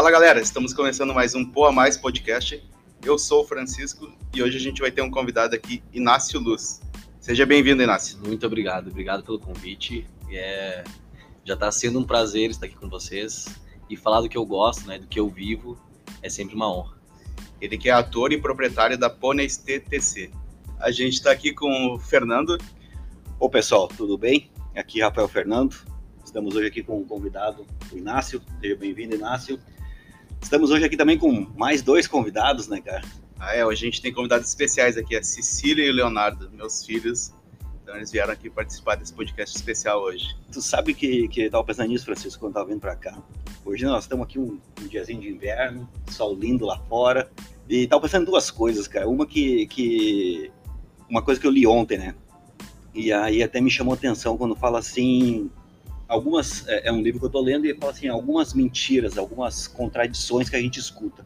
Fala galera, estamos começando mais um Poa Mais podcast. Eu sou o Francisco e hoje a gente vai ter um convidado aqui, Inácio Luz. Seja bem-vindo, Inácio. Muito obrigado, obrigado pelo convite. É, já está sendo um prazer estar aqui com vocês e falar do que eu gosto, né, do que eu vivo, é sempre uma honra. Ele que é ator e proprietário da Pôneis TTC. A gente está aqui com o Fernando. Ô pessoal, tudo bem? Aqui é Rafael Fernando. Estamos hoje aqui com um convidado, o Inácio. Seja bem-vindo, Inácio. Estamos hoje aqui também com mais dois convidados, né, cara? Ah, é, hoje a gente tem convidados especiais aqui, a Cecília e o Leonardo, meus filhos. Então eles vieram aqui participar desse podcast especial hoje. Tu sabe que, que eu tava pensando nisso, Francisco, quando eu tava vindo pra cá. Hoje nós estamos aqui um, um diazinho de inverno, sol lindo lá fora. E tava pensando em duas coisas, cara. Uma que, que. Uma coisa que eu li ontem, né? E aí até me chamou atenção quando fala assim. Algumas. É, é um livro que eu tô lendo e fala assim: algumas mentiras, algumas contradições que a gente escuta.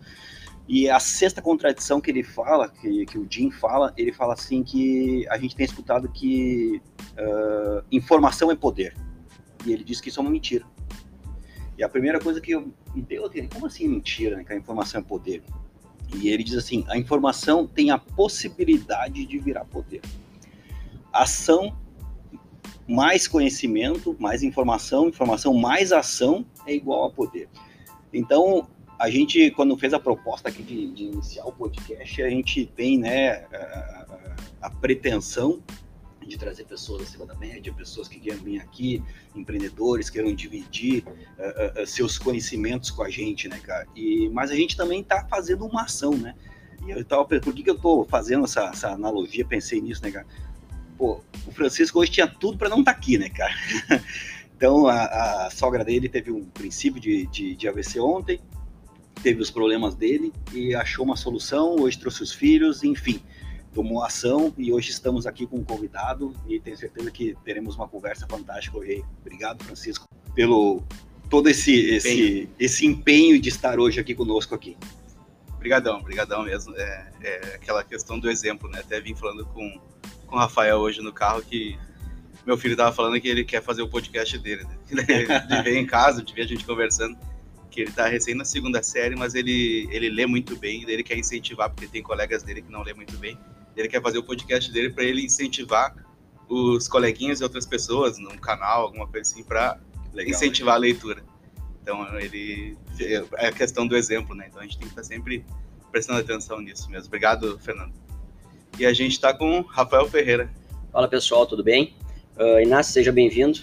E a sexta contradição que ele fala, que, que o Jim fala, ele fala assim que a gente tem escutado que uh, informação é poder. E ele diz que isso é uma mentira. E a primeira coisa que eu me deu, como assim mentira, né, que a informação é poder? E ele diz assim, a informação tem a possibilidade de virar poder. Ação mais conhecimento, mais informação, informação mais ação é igual a poder. Então, a gente, quando fez a proposta aqui de, de iniciar o podcast, a gente tem né, a, a, pretensão de trazer pessoas acima da média, pessoas que queiram vir aqui, empreendedores, queiram dividir uh, uh, seus conhecimentos com a gente, né, cara? E, mas a gente também está fazendo uma ação, né? E eu tava por que, que eu estou fazendo essa, essa analogia? Pensei nisso, né, cara? Pô, o Francisco hoje tinha tudo para não estar tá aqui, né, cara? então a, a, sogra dele teve um princípio de, de, de AVC ontem, teve os problemas dele e achou uma solução. Hoje trouxe os filhos, enfim, tomou ação e hoje estamos aqui com um convidado e tenho certeza que teremos uma conversa fantástica hoje. Obrigado, Francisco, pelo todo esse esse, esse empenho de estar hoje aqui conosco aqui. Obrigadão, obrigadão mesmo. É, é, aquela questão do exemplo, né? Até vim falando com, com o Rafael hoje no carro que meu filho estava falando que ele quer fazer o podcast dele, né? de ver em casa, de ver a gente conversando que ele tá recém na segunda série, mas ele, ele lê muito bem, ele quer incentivar, porque tem colegas dele que não lê muito bem, ele quer fazer o podcast dele para ele incentivar os coleguinhas e outras pessoas num canal, alguma coisa assim, para incentivar a leitura. Então, ele é a questão do exemplo, né? Então, a gente tem que estar tá sempre prestando atenção nisso mesmo. Obrigado, Fernando. E a gente está com Rafael Ferreira. Fala, pessoal, tudo bem? Uh, Inácio, seja bem-vindo.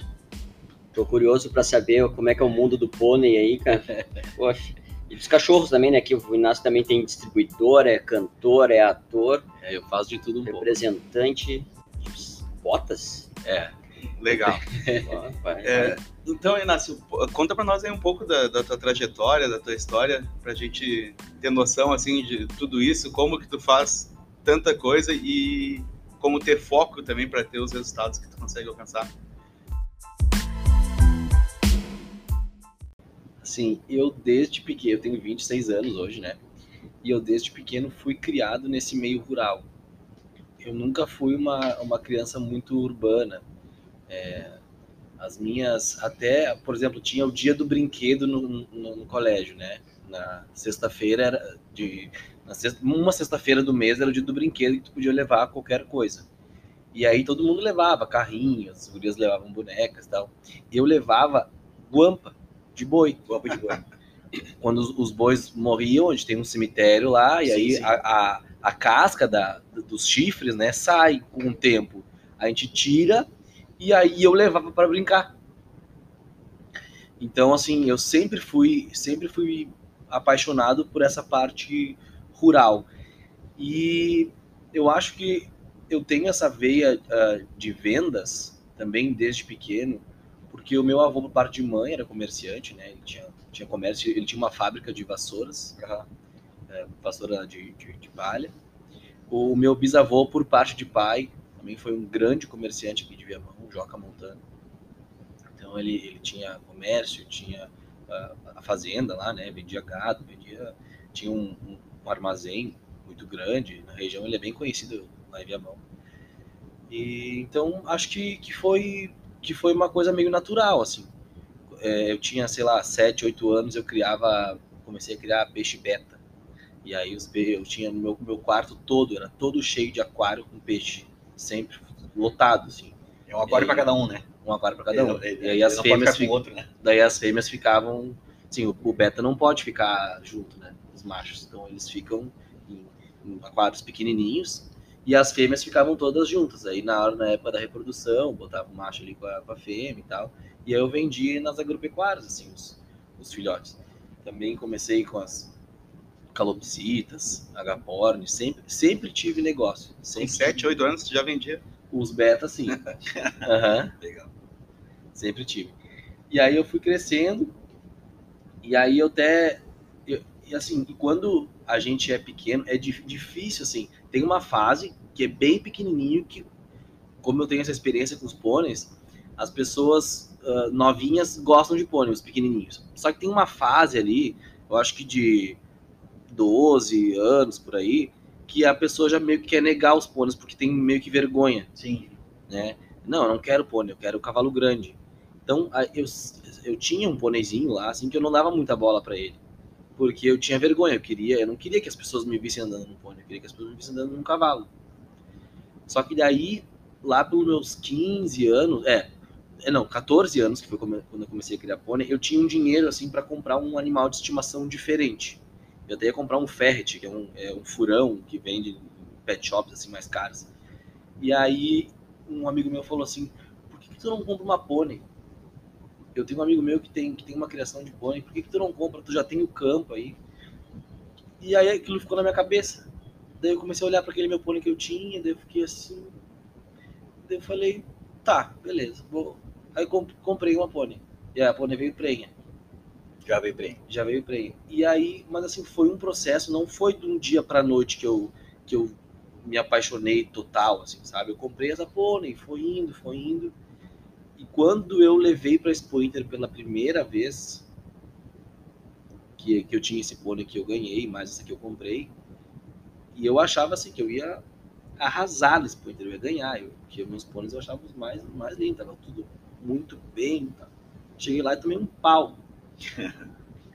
Tô curioso para saber como é que é o mundo do pônei aí, cara. Poxa. E dos cachorros também, né? Que o Inácio também tem distribuidor, é cantor, é ator. É, eu faço de tudo um Representante pouco. de botas. É. Legal. é, então, Inácio, conta para nós aí um pouco da, da, tua trajetória, da tua história, pra gente ter noção, assim, de tudo isso, como que tu faz tanta coisa e como ter foco também para ter os resultados que tu consegue alcançar. Assim, eu desde pequeno, eu tenho 26 anos hoje, né? E eu desde pequeno fui criado nesse meio rural. Eu nunca fui uma, uma criança muito urbana. É, as minhas, até, por exemplo, tinha o dia do brinquedo no, no, no colégio, né? Na sexta-feira de. Sexta, uma sexta-feira do mês era o dia do brinquedo que tu podia levar qualquer coisa. E aí todo mundo levava carrinhos, as gurias levavam bonecas e tal. Eu levava guampa de boi. Guampa de boi. Quando os, os, bois morriam, a gente tem um cemitério lá, e sim, aí sim. A, a, a, casca da, dos chifres, né, sai com o tempo. A gente tira e aí eu levava para brincar. Então, assim, eu sempre fui, sempre fui apaixonado por essa parte rural. E eu acho que eu tenho essa veia uh, de vendas também desde pequeno, porque o meu avô, por parte de mãe, era comerciante, né? Ele tinha, tinha comércio, ele tinha uma fábrica de vassouras, uhum. é, vassoura de, de, de, palha. O meu bisavô, por parte de pai, também foi um grande comerciante aqui de Viamão, Joca Montano. Então ele, ele tinha comércio, tinha a, a fazenda lá, né? Vendia gado, vendia, tinha um, um, um, armazém muito grande na região. Ele é bem conhecido lá em Viamão. E então acho que, que foi que foi uma coisa meio natural, assim. É, eu tinha, sei lá, 7, 8 anos, eu criava comecei a criar peixe beta. E aí os eu tinha no meu, meu quarto todo, era todo cheio de aquário com peixe. Sempre lotado, assim. É um aquário para cada um, né? Um aquário para cada um. Ele- ele- e aí as fêmeas, outro, né? daí as fêmeas ficavam. Sim, o, o beta não pode ficar junto, né? Os machos. Então eles ficam em, em aquários pequenininhos e as fêmeas ficavam todas juntas. Aí na hora, na época da reprodução, botava o macho ali com a, com a fêmea e tal. E aí eu vendia nas agropecuárias, assim, os, os filhotes. Também comecei com as calopsitas, agaporni, sempre, sempre tive negócio. Com Sempre 7, tive. 8 anos, tu já vendia. Os beta, sim. Aham. Legal. Sempre tive. E aí eu fui crescendo, e aí eu até. E assim, e quando a gente é pequeno, é dif- difícil, assim. Tem uma fase que é bem pequenininho, que, como eu tenho essa experiência com os pôneis, as pessoas ah, novinhas gostam de pônei, os pequenininhos. Só que tem uma fase ali, eu acho que de 12 anos por aí, que a pessoa já meio que quer negar os pôneis, porque tem meio que vergonha Sim. né? Não, eu não quero pônei, eu quero cavalo grande. Então, eu, eu tinha um pôneizinho lá, assim, que eu não dava muita bola pra ele. Porque eu tinha vergonha, eu queria, eu não queria que as pessoas me vissem andando num pônei, eu queria que as pessoas me vissem andando num cavalo. Só que daí, lá pelos meus 15 anos, é, é não, 14 anos, que foi quando eu comecei a criar pônei, eu tinha um dinheiro, assim, pra comprar um animal de estimação diferente. Eu até ia comprar um ferret, que é um, é um furão que vende pet shops, assim, mais caros. E aí, um amigo meu falou assim: por que, que tu não compra uma pônei? Eu tenho um amigo meu que tem, que tem uma criação de pônei, por que, que tu não compra? Tu já tem o campo aí. E aí aquilo ficou na minha cabeça. Daí eu comecei a olhar para aquele meu pônei que eu tinha, daí eu fiquei assim. Daí eu falei: tá, beleza, vou. Aí comprei uma pônei. E a pônei veio prenha Já veio bem. já veio prenha. E aí, mas assim, foi um processo, não foi de um dia pra noite que eu, que eu me apaixonei total, assim, sabe? Eu comprei essa pônei, foi indo, foi indo. E quando eu levei pra Expo Inter pela primeira vez, que, que eu tinha esse pônei que eu ganhei, mais essa que eu comprei, e eu achava assim que eu ia arrasar no Expo Inter, eu ia ganhar, eu, porque meus pôneis eu achava os mais, mais lindos, tava tudo muito bem. Tá? Cheguei lá e tomei um pau.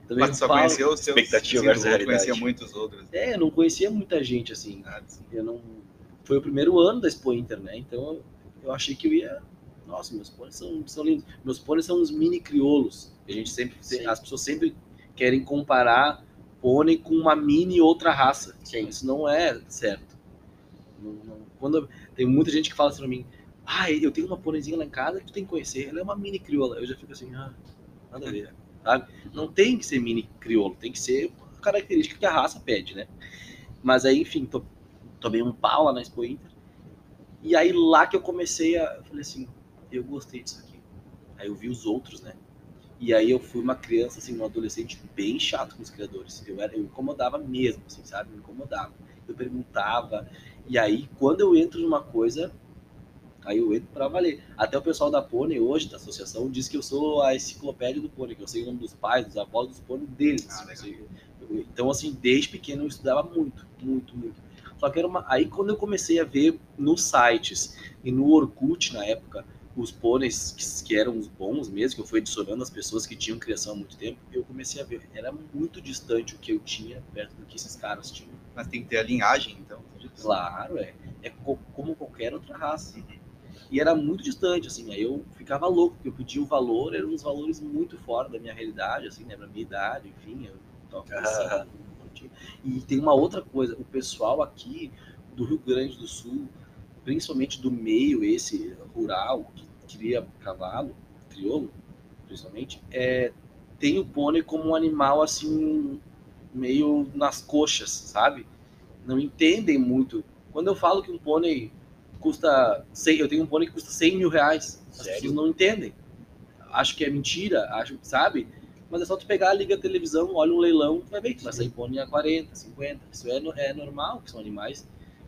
Tomei Mas tu só conheceu os seus. Expectativa versus realidade. conhecia muitos outros. É, eu não conhecia muita gente, assim. Ah. Eu não... Foi o primeiro ano da Expo Inter, né? Então eu achei que eu ia. Nossa, meus pôneis são, são lindos. Meus pôneis são uns mini crioulos. A gente sempre. Sim. As pessoas sempre querem comparar pônei com uma mini outra raça. Sim. Isso não é certo. Não- não- quando tem muita gente que fala assim pra mim, ah, eu tenho uma pôneizinha lá em casa que tu tem que conhecer. Ela é uma mini crioula. Eu já fico assim, ah, nada a ver, sabe? Não tem que ser mini crioulo, tem que ser a característica que a raça pede, né? Mas aí, enfim, to- tomei um pau lá na Expo Inter. E aí lá que eu comecei a. Eu falei assim, eu gostei disso aqui. Aí eu vi os outros, né? E aí eu fui uma criança, assim, um adolescente bem chato com os criadores. Eu, era, eu incomodava mesmo, assim, sabe? Me incomodava. Eu perguntava. E aí, quando eu entro numa coisa, aí eu entro pra valer. Até o pessoal da Pônei hoje, da associação, diz que eu sou a enciclopédia do Pônei, que eu sei o nome dos pais, dos avós, dos pôneis deles. Ah, eu- então, assim, desde pequeno eu estudava muito, muito, muito. Só que era uma. Aí quando eu comecei a ver nos sites e no Orkut na época, os pôneis que, que eram os bons mesmo, que eu fui adicionando as pessoas que tinham criação há muito tempo, eu comecei a ver. Era muito distante o que eu tinha perto do que esses caras tinham. Mas tem que ter a linhagem, então. Claro, é. É co- como qualquer outra raça. E era muito distante, assim. Aí eu ficava louco, porque eu pedia o valor, eram uns valores muito fora da minha realidade, assim, né? Da minha idade, enfim. Eu não tinha- E tem uma outra coisa, o pessoal aqui do Rio Grande do Sul, principalmente do meio esse rural, que cria cavalo, crioulo, principalmente, é, tem o pônei como um animal, assim, meio nas coxas, sabe? não entendem muito. Quando eu falo que um pônei custa 100, eu tenho um pônei que custa 100 mil reais, as Sério? pessoas não entendem. Acho que é mentira, acho sabe, mas é só tu pegar, liga a televisão, olha um leilão, tu vai ver que vai sair pônei a 40, 50. Isso é, é normal, que são animais,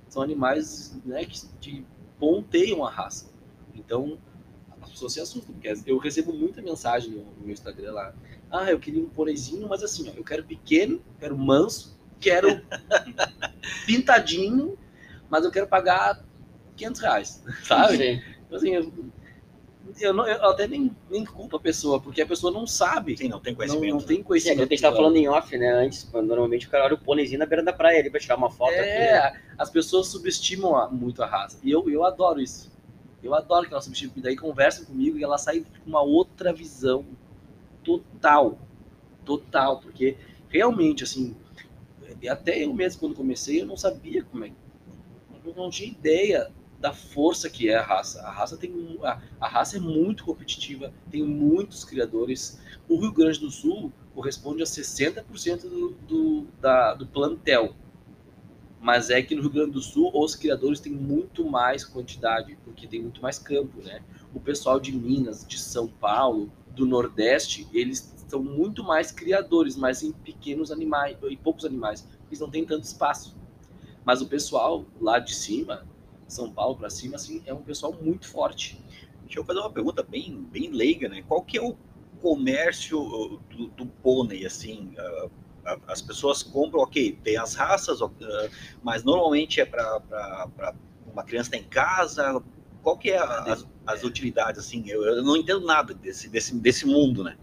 são animais né, que, que ponteiam a raça. Então, as pessoas se assustam, porque eu recebo muita mensagem no, no meu Instagram lá. Ah, eu queria um pôneizinho, mas assim, ó, eu quero pequeno, quero manso, quero pintadinho, mas eu quero pagar 500 reais, sabe? Sim. Então, assim, eu- Eu, não, eu até nem, nem culpo a pessoa, porque a pessoa não sabe. Sim, não tem Não, conhecimento. não tem Sim, é conhecimento. que a gente tava falando em off, né, antes, quando normalmente o cara olha o pôneizinho na beira da praia ali pra tirar uma foto aqui, né? É, as pessoas subestimam a- muito a raça. E eu, eu adoro isso. Eu adoro que elas subestimam. E daí conversam comigo e ela sai com uma outra visão total. Total. Porque realmente, assim, até eu mesmo, quando comecei, eu não sabia como é. Eu não tinha ideia da força que é a raça. A raça tem a, a raça é muito competitiva, tem muitos criadores. O Rio Grande do Sul corresponde a 60% do, do, da, do plantel. Mas é que no Rio Grande do Sul os criadores têm muito mais quantidade, porque tem muito mais campo, né? O pessoal de Minas, de São Paulo, do Nordeste, eles são muito mais criadores, mas em pequenos animais, em poucos animais. Eles não têm tanto espaço. Mas o pessoal lá de cima, São Paulo para cima, assim, é um pessoal muito forte. Deixa eu fazer uma pergunta bem, bem leiga, né? Qual que é o comércio uh, do, do pônei, assim? uh, as pessoas compram, ok, tem as raças, uh, mas normalmente é para uma criança estar em casa. Qual que é a- as, as utilidades, assim? Eu, eu não entendo nada desse, desse, desse mundo, né?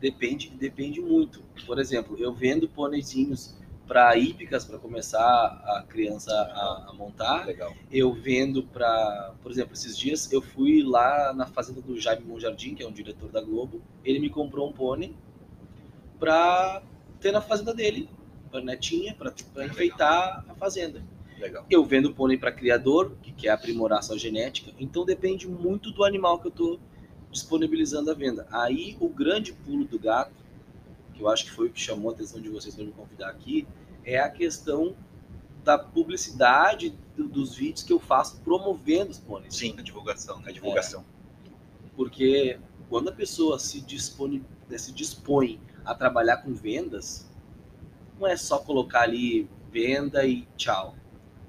Depende, depende muito. Por exemplo, eu vendo pôneizinhos para hípicas para começar a criança a, a montar. Legal. Eu vendo para, por exemplo, esses dias eu fui lá na fazenda do Jaime Monjardim, que é um diretor da Globo. Ele me comprou um pônei para ter na fazenda dele, netinha, para enfeitar a fazenda. Legal. Eu vendo pônei para criador, que quer aprimorar sua genética. Então depende muito do animal que eu estou disponibilizando à venda. Aí o grande pulo do gato, que eu acho que foi o que chamou a atenção de vocês para me convidar aqui, é a questão da publicidade do- dos vídeos que eu faço promovendo os pôneis. Sim, A divulgação. a divulgação. Porque quando a pessoa se né, se dispõe a trabalhar com vendas, não é só colocar ali venda e tchau.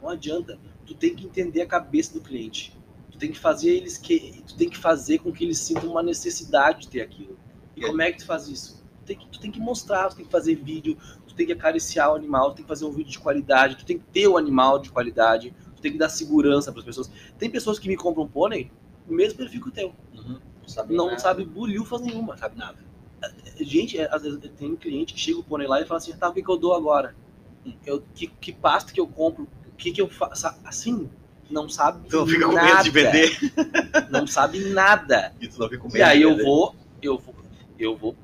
Não adianta. Tu tem que entender a cabeça do cliente. Tu tem que fazer eles que tu tem que fazer com que eles sintam uma necessidade de ter aquilo. E como é que tu faz isso? Tu tem que, tu tem que mostrar, tu tem que fazer vídeo, tu tem que acariciar o animal, tu tem que fazer um vídeo de qualidade, tu tem que ter o animal de qualidade, tu tem que dar segurança para as pessoas. Tem pessoas que me compram pônei, o mesmo perfil que o teu Uhum. Não sabe não nada. sabe bulhufas nenhuma. Sabe nada. Gente, é, às vezes tem um cliente que chega o pônei lá e fala assim, tá, o que, que eu dou agora? Eu, que, que pasto que eu compro? O que, que eu faço? Assim, não sabe Tu não fica com nada. medo de vender. Não sabe nada. E tu não fica com medo E aí eu vou, eu vou, eu vou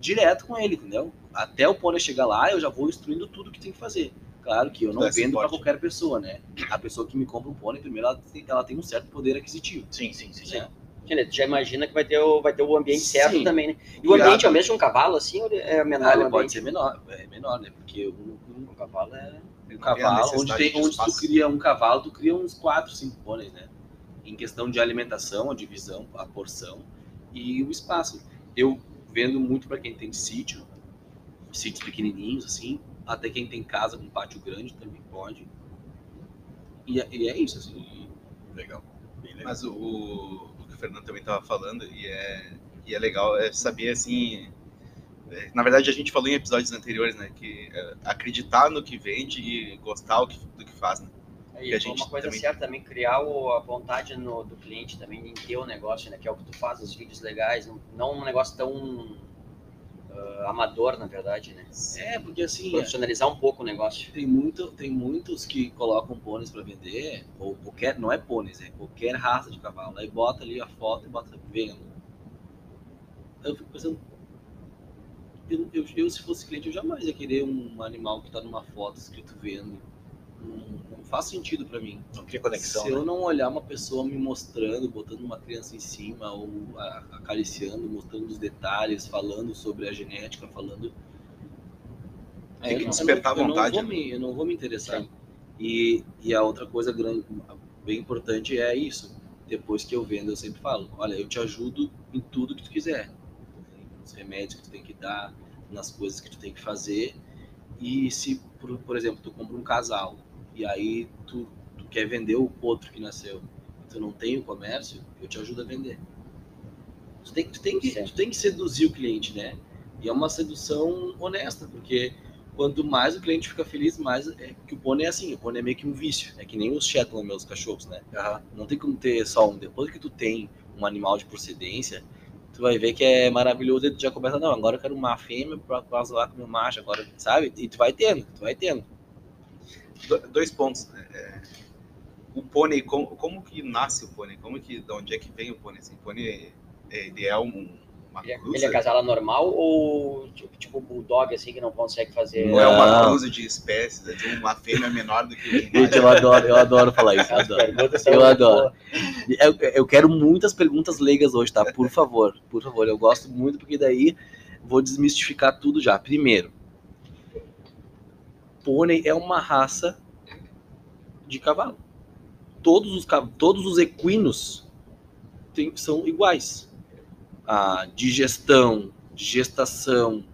direto com ele, entendeu? Até o pônei chegar lá, eu já vou instruindo tudo que tem que fazer. Claro que eu não Dá vendo para qualquer pessoa, né? A pessoa que me compra um pônei, primeiro ela tem, ela tem um certo poder aquisitivo. Sim, sim, sim. né? Entendeu? Tu já imagina que vai ter o, vai ter o ambiente Sim. certo também, né? E o ambiente é o mesmo de um cavalo, assim, ou é menor Ah, o ele pode ser menor, é menor, né? Porque um, um O cavalo é... um tem a cavalo, onde, necessidade tem, de onde tu cria um cavalo, tu cria uns 4, 5 pôneis, né? Em questão de alimentação, a divisão, a porção e o espaço. Eu vendo muito para quem tem sítio, sítios pequenininhos, assim, até quem tem casa com pátio grande também pode. E, é- e é isso, assim. Legal. Bem legal. Mas o, o o Fernando também estava falando, e é, e é legal, é saber assim. é, na verdade, a gente falou em episódios anteriores, né? Que é, acreditar no que vende e gostar do que, do que faz, né? E Que a gente uma coisa também- certa também, criar o- a vontade no, do cliente também em ter o negócio, né? Que é o que tu faz, os vídeos legais, não, não um negócio tão ah, amador, na verdade, né? É, porque assim, é, Profissionalizar um pouco o negócio. tem, muito, tem muitos que colocam pôneis para vender, ou qualquer, não é pôneis, é qualquer raça de cavalo. Aí bota ali a foto e bota vendo. Eu fico pensando, eu, eu, eu, se fosse cliente, eu jamais ia querer um animal que tá numa foto escrito vendo. Não, não faz sentido para mim. Não cria conexão. Se né? eu não olhar uma pessoa me mostrando, botando uma criança em cima, ou acariciando, mostrando os detalhes, falando sobre a genética, falando. Tem eu que não- despertar eu não vontade, vou né? me- eu não vou me interessar. E, e a outra coisa grande, bem importante é isso. Depois que eu vendo, eu sempre falo: olha, eu te ajudo em tudo que tu quiser. Nos remédios que tu tem que dar, nas coisas que tu tem que fazer. E se, por, por exemplo, tu compra um casal e aí tu, tu quer vender o outro que nasceu, tu não tem o comércio, eu te ajudo a vender. Tu tem, tu tem, que, tu tem que seduzir o cliente, né? E é uma sedução honesta, porque quanto mais o cliente fica feliz, mais é que o pônei é assim, o pônei é meio que um vício, é que nem os Shetland, meus cachorros, né? Aham. Não tem como ter só um. Depois que tu tem um animal de procedência, tu vai ver que é maravilhoso e tu já começa, não, agora eu quero uma fêmea pra casar com meu macho, agora, sabe? E tu vai tendo, tu vai tendo. Do- Dois pontos. né? É, o pônei, como, como que nasce o pônei? Como que, de onde é que vem o pônei? Assim, o pônei, é, ele é um, uma Ele é, cruza? ele é casala normal ou tipo, tipo bulldog, assim, que não consegue fazer... Ou é uma Não. cruza de espécies? assim, Uma fêmea menor do que o Gente, eu adoro, eu adoro falar isso, eu adoro. Eu adoro. Eu, eu quero muitas perguntas leigas hoje, tá? Por favor, por favor. Eu gosto muito porque daí vou desmistificar tudo já. Primeiro, pônei é uma raça de cavalo. Todos os, todos os equinos têm- são iguais. A digestão, gestação,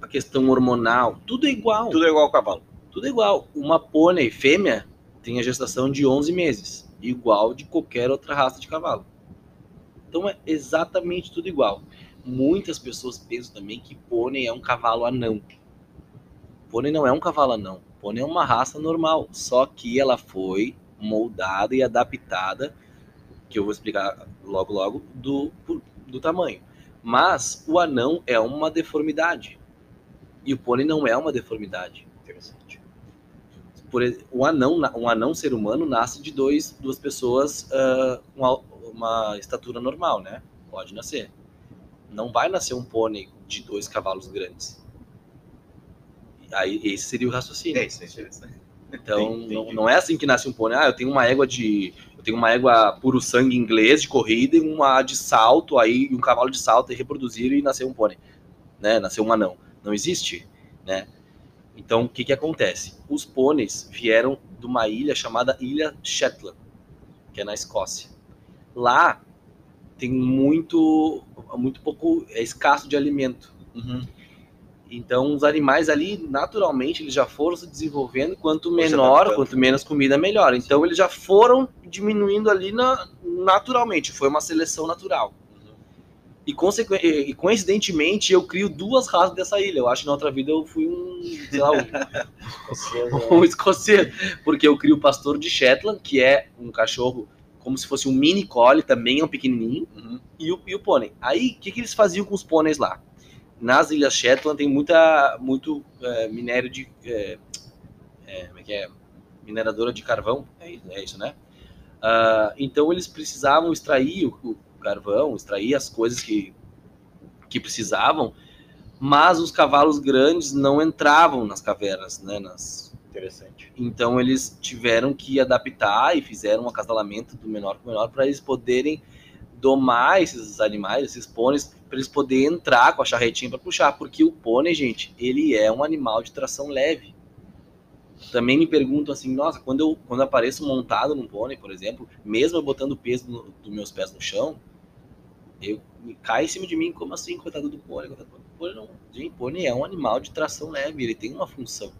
a questão hormonal, tudo é igual. Tudo é igual ao cavalo. Tudo igual. Uma pônei fêmea tem a gestação de 11 meses, igual de qualquer outra raça de cavalo. Então é exatamente tudo igual. Muitas pessoas pensam também que pônei é um cavalo anão. Pônei não é um cavalo anão. Pônei é uma raça normal, só que ela foi moldada e adaptada, que eu vou explicar logo logo, do, do tamanho. Mas o anão é uma deformidade. E o pônei não é uma deformidade Interessante. por um anão, um anão ser humano nasce de dois, duas pessoas ah, com a- uma estatura normal, né? Pode nascer. Não vai nascer um pônei de dois cavalos grandes. Aí esse seria o raciocínio. É isso, é interessante. Então Entendi. não, não é assim que nasce um pônei. Ah, eu tenho uma égua de, eu tenho uma égua puro sangue inglês de corrida e uma de salto aí, e um cavalo de salto e reproduziram e nasceu um pônei, né? Nasceu um anão. Não existe, né? Então, o que, que acontece? Os pôneis vieram de uma ilha chamada Ilha Shetland, que é na Escócia. Lá tem muito, muito pouco, é escasso de alimento. Então, os animais ali, naturalmente, eles já foram se desenvolvendo. Quanto se menor, quanto menos comida, melhor. Então, eles já foram diminuindo ali na- naturalmente. Foi uma seleção natural. E, e, coincidentemente, eu crio duas raças dessa ilha. Eu acho que na outra vida eu fui um, sei lá, um, um escocês, porque eu crio o pastor de Shetland, que é um cachorro como se fosse um mini collie, também é um pequenininho, e, o, e o pônei. Aí, o que, que eles faziam com os pôneis lá? Nas ilhas Shetland tem muita, muito é, minério de... É, é, como é que é? Mineradora de carvão, é, isso- é isso, né? Ah, então, eles precisavam extrair o, o carvão, extrair as coisas que, que precisavam, mas os cavalos grandes não entravam nas cavernas, né? Nas, Interessante. então eles tiveram que adaptar e fizeram um acasalamento do menor com o menor para eles poderem domar esses animais, esses pôneis, para eles poderem entrar com a charretinha para puxar, porque o pônei, gente, ele é um animal de tração leve. Também me perguntam assim, nossa, quando eu quando apareço montado num pônei, por exemplo, mesmo eu botando o peso no- dos meus pés no chão, eu me cai em cima de mim, como assim, coitado do pônei? Coitado do pônei, não. Gente, pônei é um animal de tração leve, ele tem uma função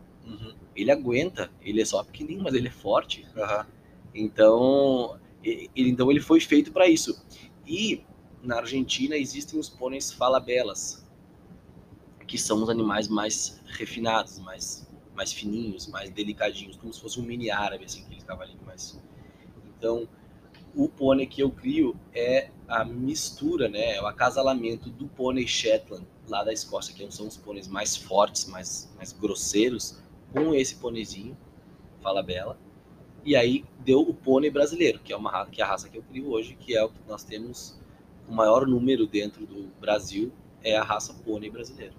ele aguenta, ele é só pequenininho, mas ele é forte. Aham. Então, ele, então ele foi feito para isso. E na Argentina existem os pôneis falabelas, que são os animais mais refinados, mais mais fininhos, mais delicadinhos, como se fosse um mini árabe assim, aquele cavalinho mais. Então, o pônei que eu crio é a mistura, né, é o acasalamento do pônei Shetland lá da Escócia, que são os pôneis mais fortes, mais mais grosseiros, com esse pôneizinho falabela. E aí deu o pônei brasileiro, que é uma raça, que é a raça que eu crio hoje, que é o que nós temos o maior número dentro do Brasil, é a raça pônei brasileiro.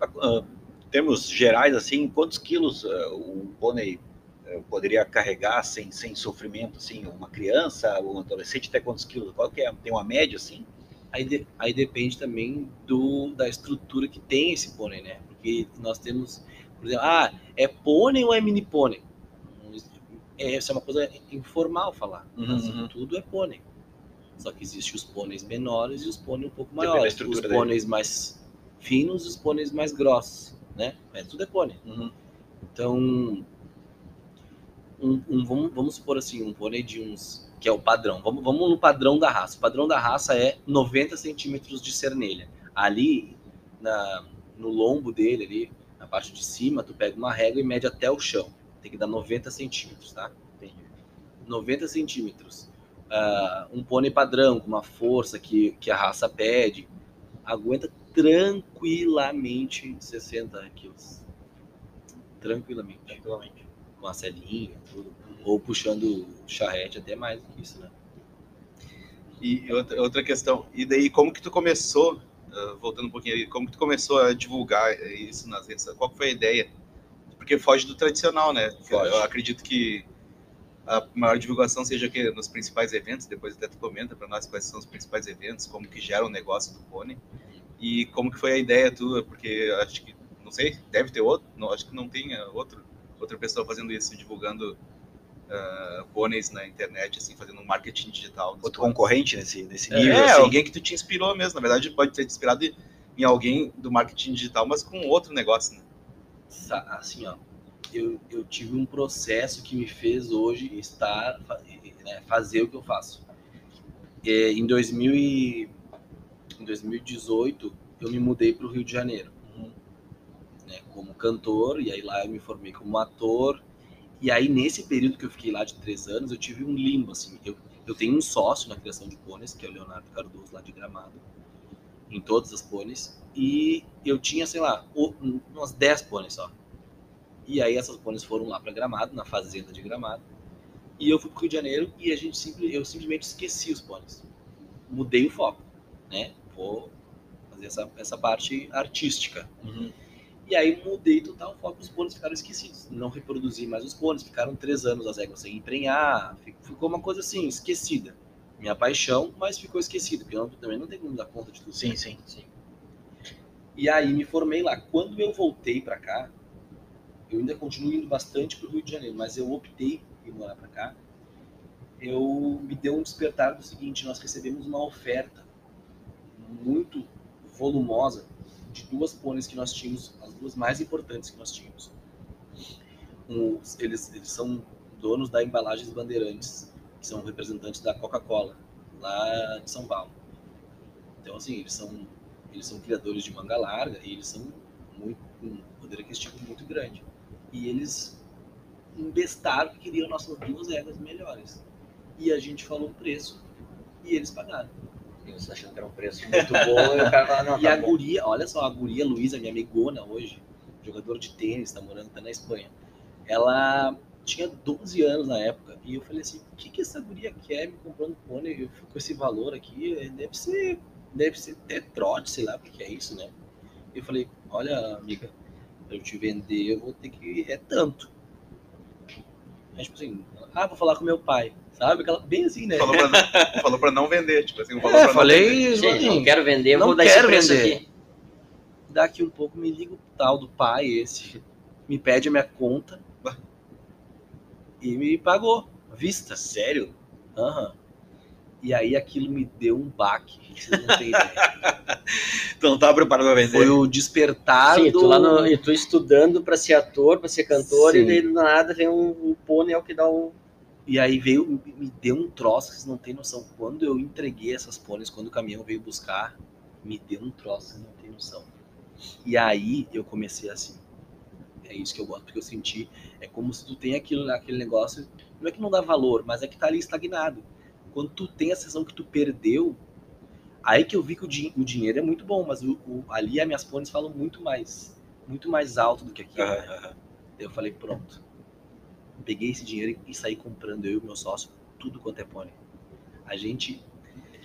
Ah, termos gerais, assim, quantos quilos ah, o pônei ah, poderia carregar sem, sem sofrimento, assim, uma criança, um adolescente, até quantos quilos? Qual que é? Tem uma média, assim? Aí, de- aí depende também do, da estrutura que tem esse pônei, né? Porque nós temos, por exemplo, ah, é pônei ou é mini pônei? É, isso é uma coisa informal falar. Uhum, mas uhum. tudo é pônei. Só que existem os pôneis menores e os pôneis um pouco maiores. Os pôneis mais finos e os pôneis mais grossos, né? É, tudo é pônei. Então, um, um- vamos, vamos supor assim, um pônei de uns. que é o padrão. Vamos, vamos no padrão da raça. O padrão da raça é 90 centímetros de cernelha. Ali, na, no lombo dele, ali, na parte de cima, tu pega uma régua e mede até o chão. Tem que dar 90 centímetros, tá? 90 centímetros. ah, um pônei padrão, com uma força que, que a raça pede, aguenta tranquilamente 60 quilos. Tranquilamente. Tranquilamente. Com a selinha, tudo. Ou puxando charrete até mais do que isso, né? E outra, outra questão, e daí como que tu começou, uh, voltando um pouquinho ali, como que tu começou a divulgar isso nas redes? Qual foi a ideia? Porque foge do tradicional, né? Foge. Eu acredito que a maior divulgação seja que nos principais eventos, depois até tu comenta para nós quais são os principais eventos, como que gera o negócio do pônei e como que foi a ideia tua, porque acho que não sei, deve ter outro, não, acho que não tem uh, outro outra pessoa fazendo isso, divulgando uh, pôneis na internet, assim, fazendo um marketing digital. Outro pôneis. concorrente nesse, nesse É, nível, é, assim. alguém que tu te inspirou mesmo. Na verdade, pode ter te inspirado em- em alguém do marketing digital, mas com outro negócio, né? Assim, ó, eu, eu tive um processo que me fez hoje estar, né, fazer o que eu faço. É, em, 2000 e, em 2018, eu me mudei para o Rio de Janeiro, né, como cantor, e aí lá eu me formei como ator. E aí, nesse período que eu fiquei lá de três anos, eu tive um limbo, assim. Eu, eu tenho um sócio na criação de pôneis, que é o Leonardo Cardoso, lá de Gramado, em todas as pôneis. E eu tinha, sei lá, umas 10 pôneis só. E aí essas pôneis foram lá para Gramado, na fazenda de Gramado. E eu fui pro Rio de Janeiro e a gente simple, eu simplesmente esqueci os pôneis. Mudei o foco, né? Vou fazer essa, essa parte artística. E aí mudei total o foco, os pôneis ficaram esquecidos. Não reproduzi mais os pôneis, ficaram três anos as éguas sem emprenhar, fi- ficou uma coisa assim, esquecida. Minha paixão, mas ficou esquecido, porque eu também não tenho como dar conta de tudo. Sim, sim. E aí me formei lá. Quando eu voltei para cá, eu ainda continuo indo bastante pro Rio de Janeiro, mas eu optei em morar para cá. Eu me deu um despertar do seguinte: nós recebemos uma oferta muito volumosa de duas pôneis que nós tínhamos, as duas mais importantes que nós tínhamos. Um, eles, eles são donos da Embalagens Bandeirantes, que são representantes da Coca-Cola, lá de São Paulo. Então, assim, eles são eles são criadores de manga larga e eles são muito, um poder aquisitivo muito grande. E eles embestaram que queriam nossas duas éguas melhores. E a gente falou o preço e eles pagaram. E você achando que era um preço muito bom, e o cara fala, não, e tá a bom. guria, olha só, a guria Luísa, minha amigona hoje, jogador de tênis, tá morando tá na Espanha. Ela tinha 12 anos na época e eu falei assim, o que que essa guria quer me comprando pônei Eu fico com esse valor aqui? É, Deve ser, deve ser até trote, sei lá o que que é isso, né? Eu falei, olha, amiga, eu te vender eu vou ter que é tanto. Aí, tipo assim, ah, vou falar com meu pai, sabe? Aquela, bem assim, né? Falou pra, não, falou pra não vender, tipo assim, falou É, pra não vender. falei, assim, não quero vender, não vou dar esse quero preço vender. aqui. daqui um pouco me liga o tal do pai esse, me pede a minha conta e me pagou, vista. Sério? Aham. E aí aquilo me deu um baque, vocês não têm ideia. Não tava preparado pra vender? Foi o despertar Sim, do... tu lá no, e tu estudando pra ser ator, pra ser cantor, Sim. e daí do nada vem um, um pônei é o que dá um. E aí veio, me- me deu um troço, vocês não têm noção. Quando eu entreguei essas pôneis, quando o caminhão veio buscar, me deu um troço, vocês não têm noção. E aí eu comecei assim. É isso que eu gosto, porque eu senti. É como se tu tem aquilo, aquele negócio. Não é que não dá valor, mas é que tá ali estagnado. Quando tu tem a sensação que tu perdeu, aí que eu vi que o, din- o dinheiro é muito bom, mas o, o- ali as minhas pôneis falam muito mais. Muito mais alto do que aquilo. Aham, né? eu falei, pronto. Peguei esse dinheiro e saí comprando eu e meu sócio tudo quanto é pônei. A gente.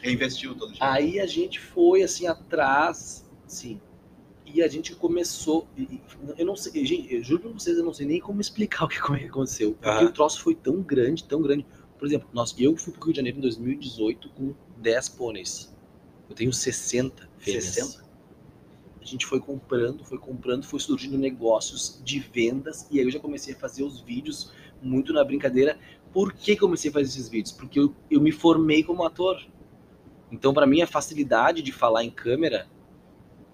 Reinvestiu todo dia. Aí a gente foi assim atrás, sim. E a gente começou. Eu não sei, gente, eu juro pra vocês, eu não sei nem como explicar o que, como é que aconteceu. Porque o troço foi tão grande, tão grande. Por exemplo, nós, eu fui pro Rio de Janeiro em 2018 com 10 pôneis. Eu tenho 60 fêmeas. 60? A gente foi comprando, foi comprando, foi surgindo negócios de vendas e aí eu já comecei a fazer os vídeos muito na brincadeira. Por que comecei a fazer esses vídeos? Porque eu, eu me formei como ator. Então, para mim, a facilidade de falar em câmera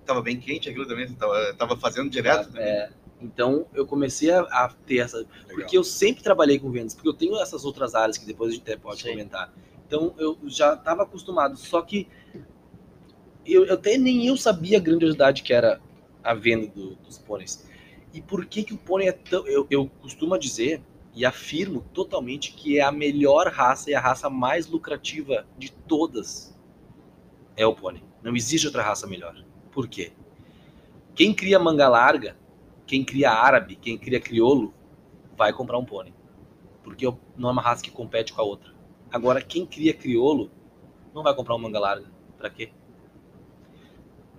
Tava bem quente aquilo também, você tava, tava fazendo direto também. é, então eu comecei a, a ter essa. Legal. Porque eu sempre trabalhei com vendas, porque eu tenho essas outras áreas que depois a gente até pode Sim. comentar. Então eu já estava acostumado, só que eu, eu até nem eu sabia a grandiosidade que era a venda do- dos pôneis. E por que, que o pônei é tão. Eu, eu costumo dizer e afirmo totalmente que é a melhor raça e a raça mais lucrativa de todas é o pônei. Não existe outra raça melhor. Por quê? Quem cria manga larga, quem cria árabe, quem cria crioulo, vai comprar um pônei. Porque não é uma raça que compete com a outra. Agora, quem cria crioulo não vai comprar um manga larga. Para quê?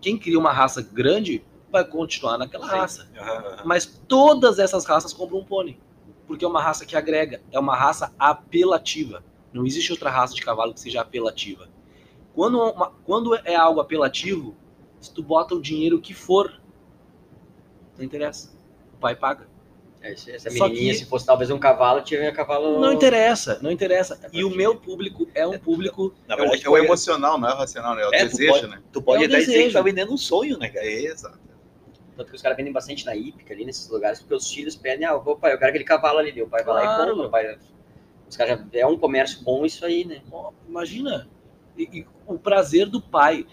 Quem cria uma raça grande vai continuar naquela Sim. raça. Mas todas essas raças compram um pônei. Porque é uma raça que agrega, é uma raça apelativa. Não existe outra raça de cavalo que seja apelativa. Quando, uma- quando é algo apelativo, se tu bota o dinheiro que for, não interessa. O pai paga. É, se- Essa menininha, que- se fosse talvez um cavalo, tinha um cavalo. Não interessa, não interessa. E o meu público é um público. Na É verdade, é o pode- emocional, não é o racional, né? É o É, tu desejo, pode- né? tu pode é o até dizer que tá vendendo um sonho, né, cara? É, exato. Tanto que os caras vendem bastante na hípica ali, nesses lugares, porque os filhos pedem, ah, ô pai, eu quero aquele cavalo ali. O pai vai lá e compra. O pai... Os caras já... É um comércio bom isso aí, né? Imagina. E- e o prazer do pai.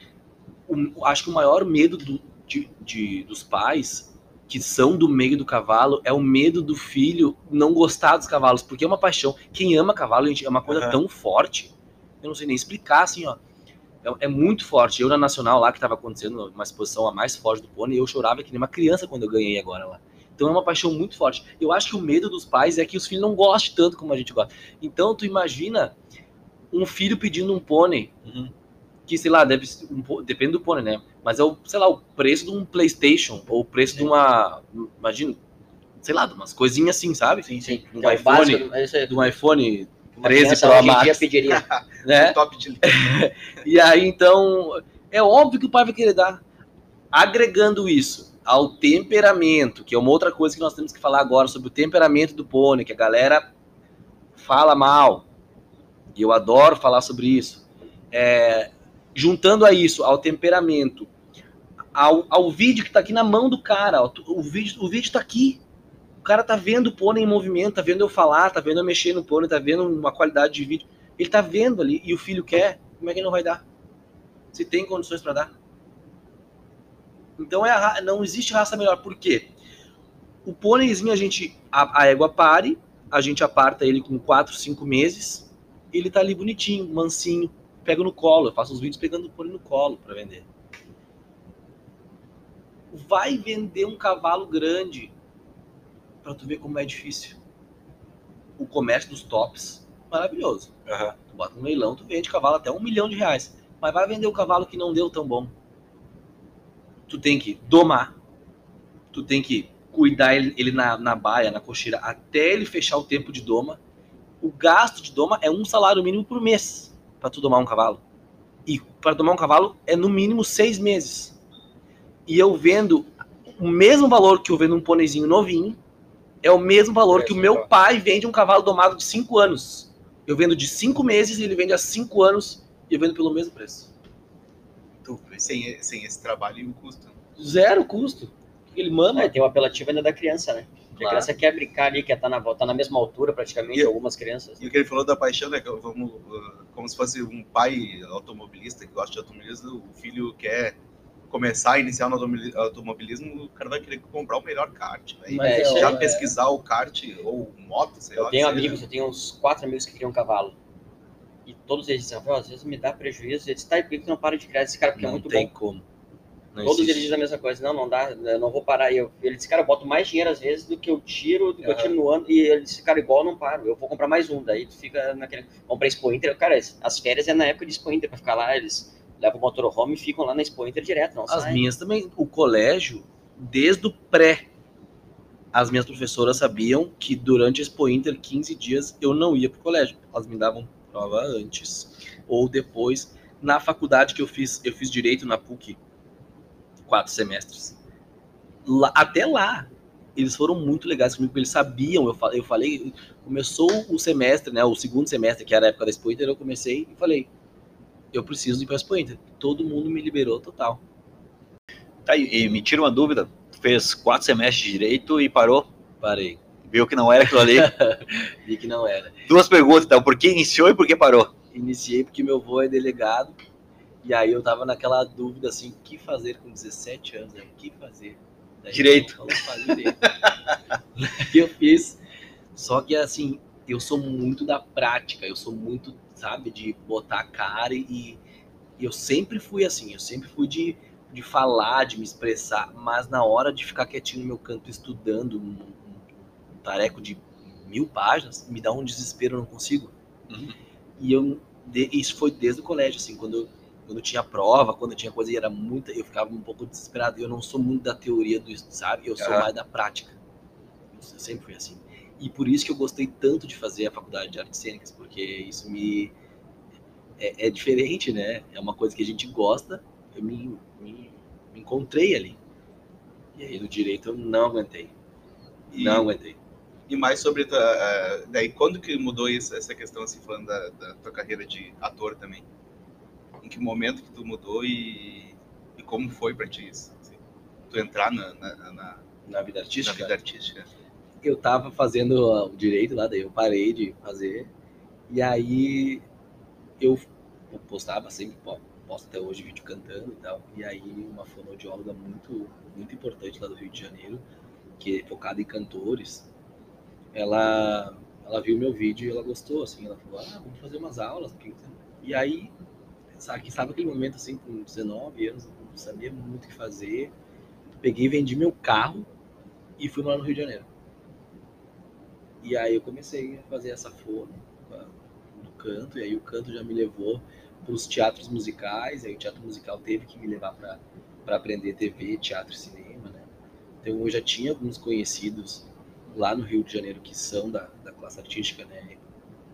O- acho que o maior medo do- de- de- dos pais que são do meio do cavalo é o medo do filho não gostar dos cavalos, porque é uma paixão. Quem ama cavalo, gente, é uma coisa Aham. tão forte. Eu não sei nem explicar, assim, ó. É, é muito forte. Eu na Nacional lá, que estava acontecendo uma exposição a mais forte do pônei, eu chorava que nem uma criança quando eu ganhei agora lá. Então é uma paixão muito forte. Eu acho que o medo dos pais é que os filhos não gostem tanto como a gente gosta. Então tu imagina um filho pedindo um pônei Uhum. Que, sei lá, deve ser um, depende do pônei, né? Mas é o, sei lá, o preço de um PlayStation ou o preço de uma, imagina, sei lá, de umas coisinhas assim, sabe? Sim, sim. Um é iPhone, básico, é de um iPhone Uma 13 criança Pro Max, pediria. né? Top de E aí, então, é óbvio que o pai vai querer dar. Agregando isso ao temperamento, que é uma outra coisa que nós temos que falar agora sobre o temperamento do pônei, que a galera fala mal. E eu adoro falar sobre isso. É, juntando a isso, ao temperamento, ao, ao vídeo que tá aqui na mão do cara. ó, O vídeo, o vídeo tá aqui. O cara tá vendo o pônei em movimento, tá vendo eu falar, tá vendo eu mexer no pônei, tá vendo uma qualidade de vídeo. Ele tá vendo ali e o filho quer, como é que ele não vai dar? Se tem condições para dar. Então é a não existe raça melhor. Por quê? O pôneizinho a gente a, a égua pare, a gente aparta ele com 4, 5 meses, ele tá ali bonitinho, mansinho, pega no colo, eu faço os vídeos pegando o pônei no colo para vender. Vai vender um cavalo grande para tu ver como é difícil. O comércio dos tops, maravilhoso. Aham. Tu bota um leilão, tu vende cavalo até um milhão de reais. Mas vai vender o cavalo que não deu tão bom. Tu tem que domar. Tu tem que cuidar ele, ele na, na baia, na cocheira, até ele fechar o tempo de doma. O gasto de doma é um salário mínimo por mês para tu domar um cavalo. E para domar um cavalo é no mínimo seis meses. E eu vendo o mesmo valor que eu vendo um pôneizinho novinho, é o mesmo valor que o meu pai vende um cavalo domado de cinco anos. Eu vendo de cinco meses e ele vende há cinco anos e eu vendo pelo mesmo preço. Tu, sem, sem esse trabalho e o custo. Zero custo. Ele mama. É, tem o apelativo ainda da criança, né? Claro. A criança quer brincar ali, quer estar na, tá na mesma altura praticamente, E- algumas crianças. E o que ele falou da paixão, né? que Vamos, uh, como se fosse um pai automobilista que gosta de automobilismo, o filho quer começar a iniciar no automobili- automobilismo, o cara vai querer comprar o melhor kart. Né? Mas é, é, Já é, pesquisar o kart ou moto, sei lá. Eu tenho seja. amigos, eu tenho uns quatro amigos que criam cavalo. E todos eles dizem, Rafael, às vezes me dá prejuízo. Eles, tá, e por que não para de criar esse cara? Porque é não muito tem bom. como. Não Todos existe. eles dizem a mesma coisa. Não, não dá, eu não vou parar. E eu, ele disse, cara, eu boto mais dinheiro às vezes do que eu tiro, do que eu Aham. tiro no ano. E ele disse, cara, igual eu não paro. Eu vou comprar mais um. Daí tu fica naquele. Comprar Expo Inter. Cara, as férias é na época de Expo Inter pra ficar lá. Eles levam o motorhome e ficam lá na Expo Inter direto. Não As saem. minhas também. O colégio, desde o pré, as minhas professoras sabiam que durante a Expo Inter, 15 dias, eu não ia pro colégio. Elas me davam prova antes ou depois. Na faculdade que eu fiz, eu fiz direito na PUC, quatro semestres. Lá- até lá, eles foram muito legais comigo, porque eles sabiam. Eu, eu falei, começou o semestre, né? O segundo semestre, que era a época da Expo Inter, eu comecei e falei, eu preciso ir pra Expo Inter. Todo mundo me liberou total. Tá, e, e me tira uma dúvida. Fez quatro semestres de direito e parou. Parei. Viu que não era aquilo ali. Vi que não era. Duas perguntas, então. Por que iniciou e por que parou? Iniciei porque meu avô é delegado. E aí eu tava naquela dúvida assim, o que fazer com 17 anos? Né? O que fazer? Daí Direito. eu falei, "Faz direito. E eu fiz Só que assim, eu sou muito da prática, eu sou muito, sabe, de botar a cara e, e eu sempre fui assim, eu sempre fui de, de falar, de me expressar, mas na hora de ficar quietinho no meu canto estudando um, um, tareco de mil páginas, me dá um desespero, eu não consigo. Uhum. E eu, isso foi desde o colégio, assim, quando eu, quando tinha prova, quando tinha coisa e era muita, eu ficava um pouco desesperado. Eu não sou muito da teoria do sabe? Eu sou Aham. mais da prática. Eu sempre fui assim. E por isso que eu gostei tanto de fazer a faculdade de artes cênicas, porque isso me é, é diferente, né? É uma coisa que a gente gosta. Eu me, me, me encontrei ali. E aí no direito eu não aguentei. E, Não aguentei. e mais sobre tua, eh, daí quando que mudou isso, essa questão assim falando da, da tua carreira de ator também? Em que momento que tu mudou e, e como foi pra ti isso? assim? tu entrar na, na, na- na Na vida artística. vida artística? eu tava fazendo ó, o direito lá, daí eu parei de fazer. E aí eu postava sempre, posto até hoje vídeo cantando e tal. E aí uma fonoaudióloga muito, muito importante lá do Rio de Janeiro, que é focada em cantores, ela, ela viu meu vídeo e ela gostou, assim, ela falou, ah, vamos fazer umas aulas. E aí, sabe, sabe aquele momento assim, com 19 anos, não sabia muito o que fazer. Peguei, vendi meu carro e fui lá no Rio de Janeiro. E aí eu comecei a fazer essa fono no canto, e aí o canto já me levou para os teatros musicais, aí o teatro musical teve que me levar para aprender TV, teatro e cinema, né? Então eu já tinha alguns conhecidos lá no Rio de Janeiro que são da, da classe artística, né?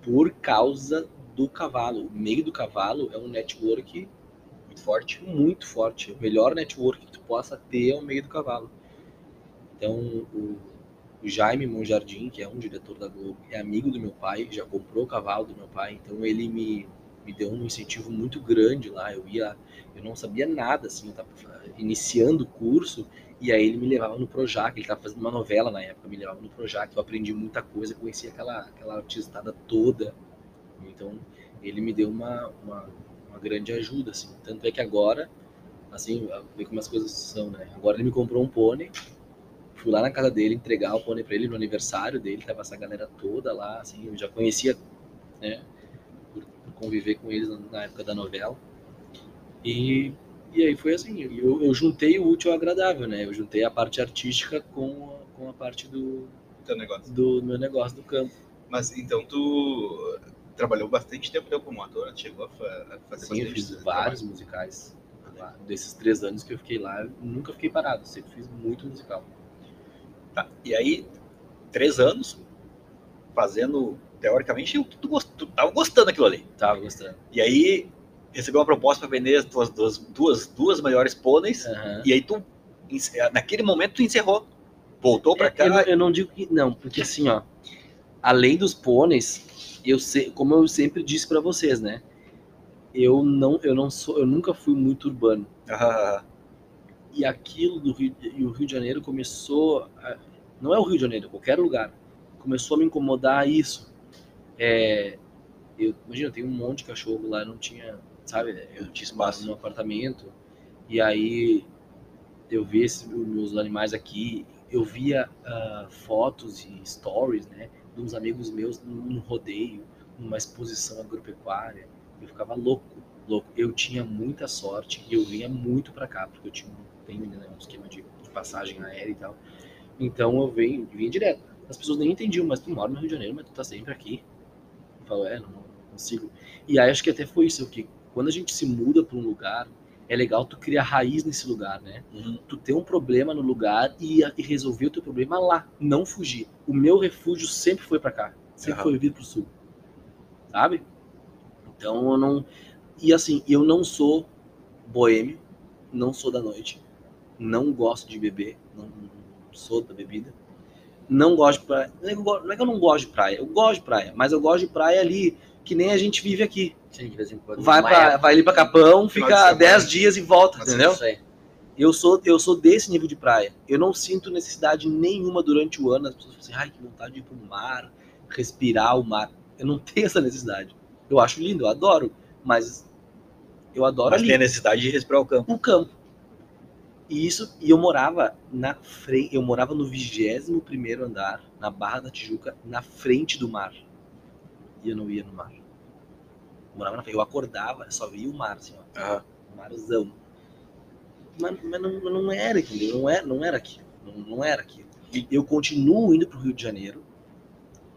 Por causa do cavalo. O meio do cavalo é um network Muito forte. muito forte. O melhor network que tu possa ter é o meio do cavalo. Então, o, o Jaime Monjardim, que é um diretor da Globo, é amigo do meu pai, já comprou o cavalo do meu pai, então ele me, me deu um incentivo muito grande lá. Eu ia, eu não sabia nada, assim, eu estava iniciando o curso, e aí ele me levava no Projac, ele estava fazendo uma novela na época, me levava no Projac, eu aprendi muita coisa, conheci aquela, aquela artistada toda. Então, ele me deu uma, uma, uma grande ajuda, assim. Tanto é que agora, assim, ver como as coisas são, né? Agora ele me comprou um pônei, fui lá na casa dele entregar o pônei para ele no aniversário dele, tava essa galera toda lá, assim, eu já conhecia, né? Por, por conviver com eles na, época da novela. E, e aí foi assim, eu, eu juntei o útil ao agradável, né? Eu juntei a parte artística com a, com a parte do, negócio. do meu negócio do campo. Mas então tu trabalhou bastante tempo então, como ator, chegou a fa- a fazer Sim, eu fiz trabalho. vários musicais. lá. Desses três anos que eu fiquei lá, eu nunca fiquei parado, sempre fiz muito musical. Tá. E aí, três anos, fazendo, teoricamente, tu, gost... tu tava gostando daquilo ali. Tava gostando. E aí, recebeu uma proposta para vender as tuas duas, duas, duas melhores pôneis, Aham. e aí tu, naquele momento, tu encerrou. Voltou para É, cá. eu, eu não digo que não, porque assim, ó, além dos pôneis, eu sei, como eu sempre disse pra vocês, né? Eu não, eu não sou, eu nunca fui muito urbano. Ah, E aquilo do Rio, e o Rio de Janeiro começou, a- não é o Rio de Janeiro, qualquer lugar, começou a me incomodar isso. É, eu, imagina, eu tenho um monte de cachorro lá, não tinha, sabe? Eu tinha espaço no apartamento e aí eu vi esses meus animais aqui, eu via ah, fotos e stories, né, de uns amigos meus num rodeio, numa exposição agropecuária. Eu ficava louco, louco. Eu tinha muita sorte e eu vinha muito para cá, porque eu tinha um, tenho, né, um esquema de, de passagem aérea e tal. Então eu venho, vinha direto. As pessoas nem entendiam, mas tu mora no Rio de Janeiro, mas tu tá sempre aqui. Eu falo, é, não, não consigo. E aí acho que até foi isso, que quando a gente se muda para um lugar, é legal tu criar raiz nesse lugar, né? uhum. tu ter um problema no lugar e, e resolver o teu problema lá, não fugir. O meu refúgio sempre foi pra cá, sempre Aham. foi vir pro sul, sabe? Então eu não e assim eu não sou boêmio, não sou da noite, não gosto de beber, não, sou da bebida, não gosto de praia. Não é, que eu não é que eu não gosto de praia, eu gosto de praia, mas eu gosto de praia ali que nem a gente vive aqui. Sim, de vez em quando. Vai pra, época, vai ali pra Capão, fica semana. 10 dias e volta, Mas entendeu? Isso aí. Eu sou, eu sou desse nível de praia. Eu não sinto necessidade nenhuma durante o ano. As pessoas falam assim, ai, que vontade de ir pro mar, respirar o mar. Eu não tenho essa necessidade. Eu acho lindo, eu adoro. Mas eu adoro Mas ali tem a necessidade de respirar o campo. o campo. E isso, e eu morava na frente, eu morava no 21 primeiro andar, na Barra da Tijuca, na frente do mar. E eu não ia no mar. Eu morava na frente, eu acordava, só via o mar, assim, ó, Aham. o marzão. Mas, mas não, não era, entendeu? Não era, não era aquilo. Não, não era aquilo. E eu continuo indo pro Rio de Janeiro.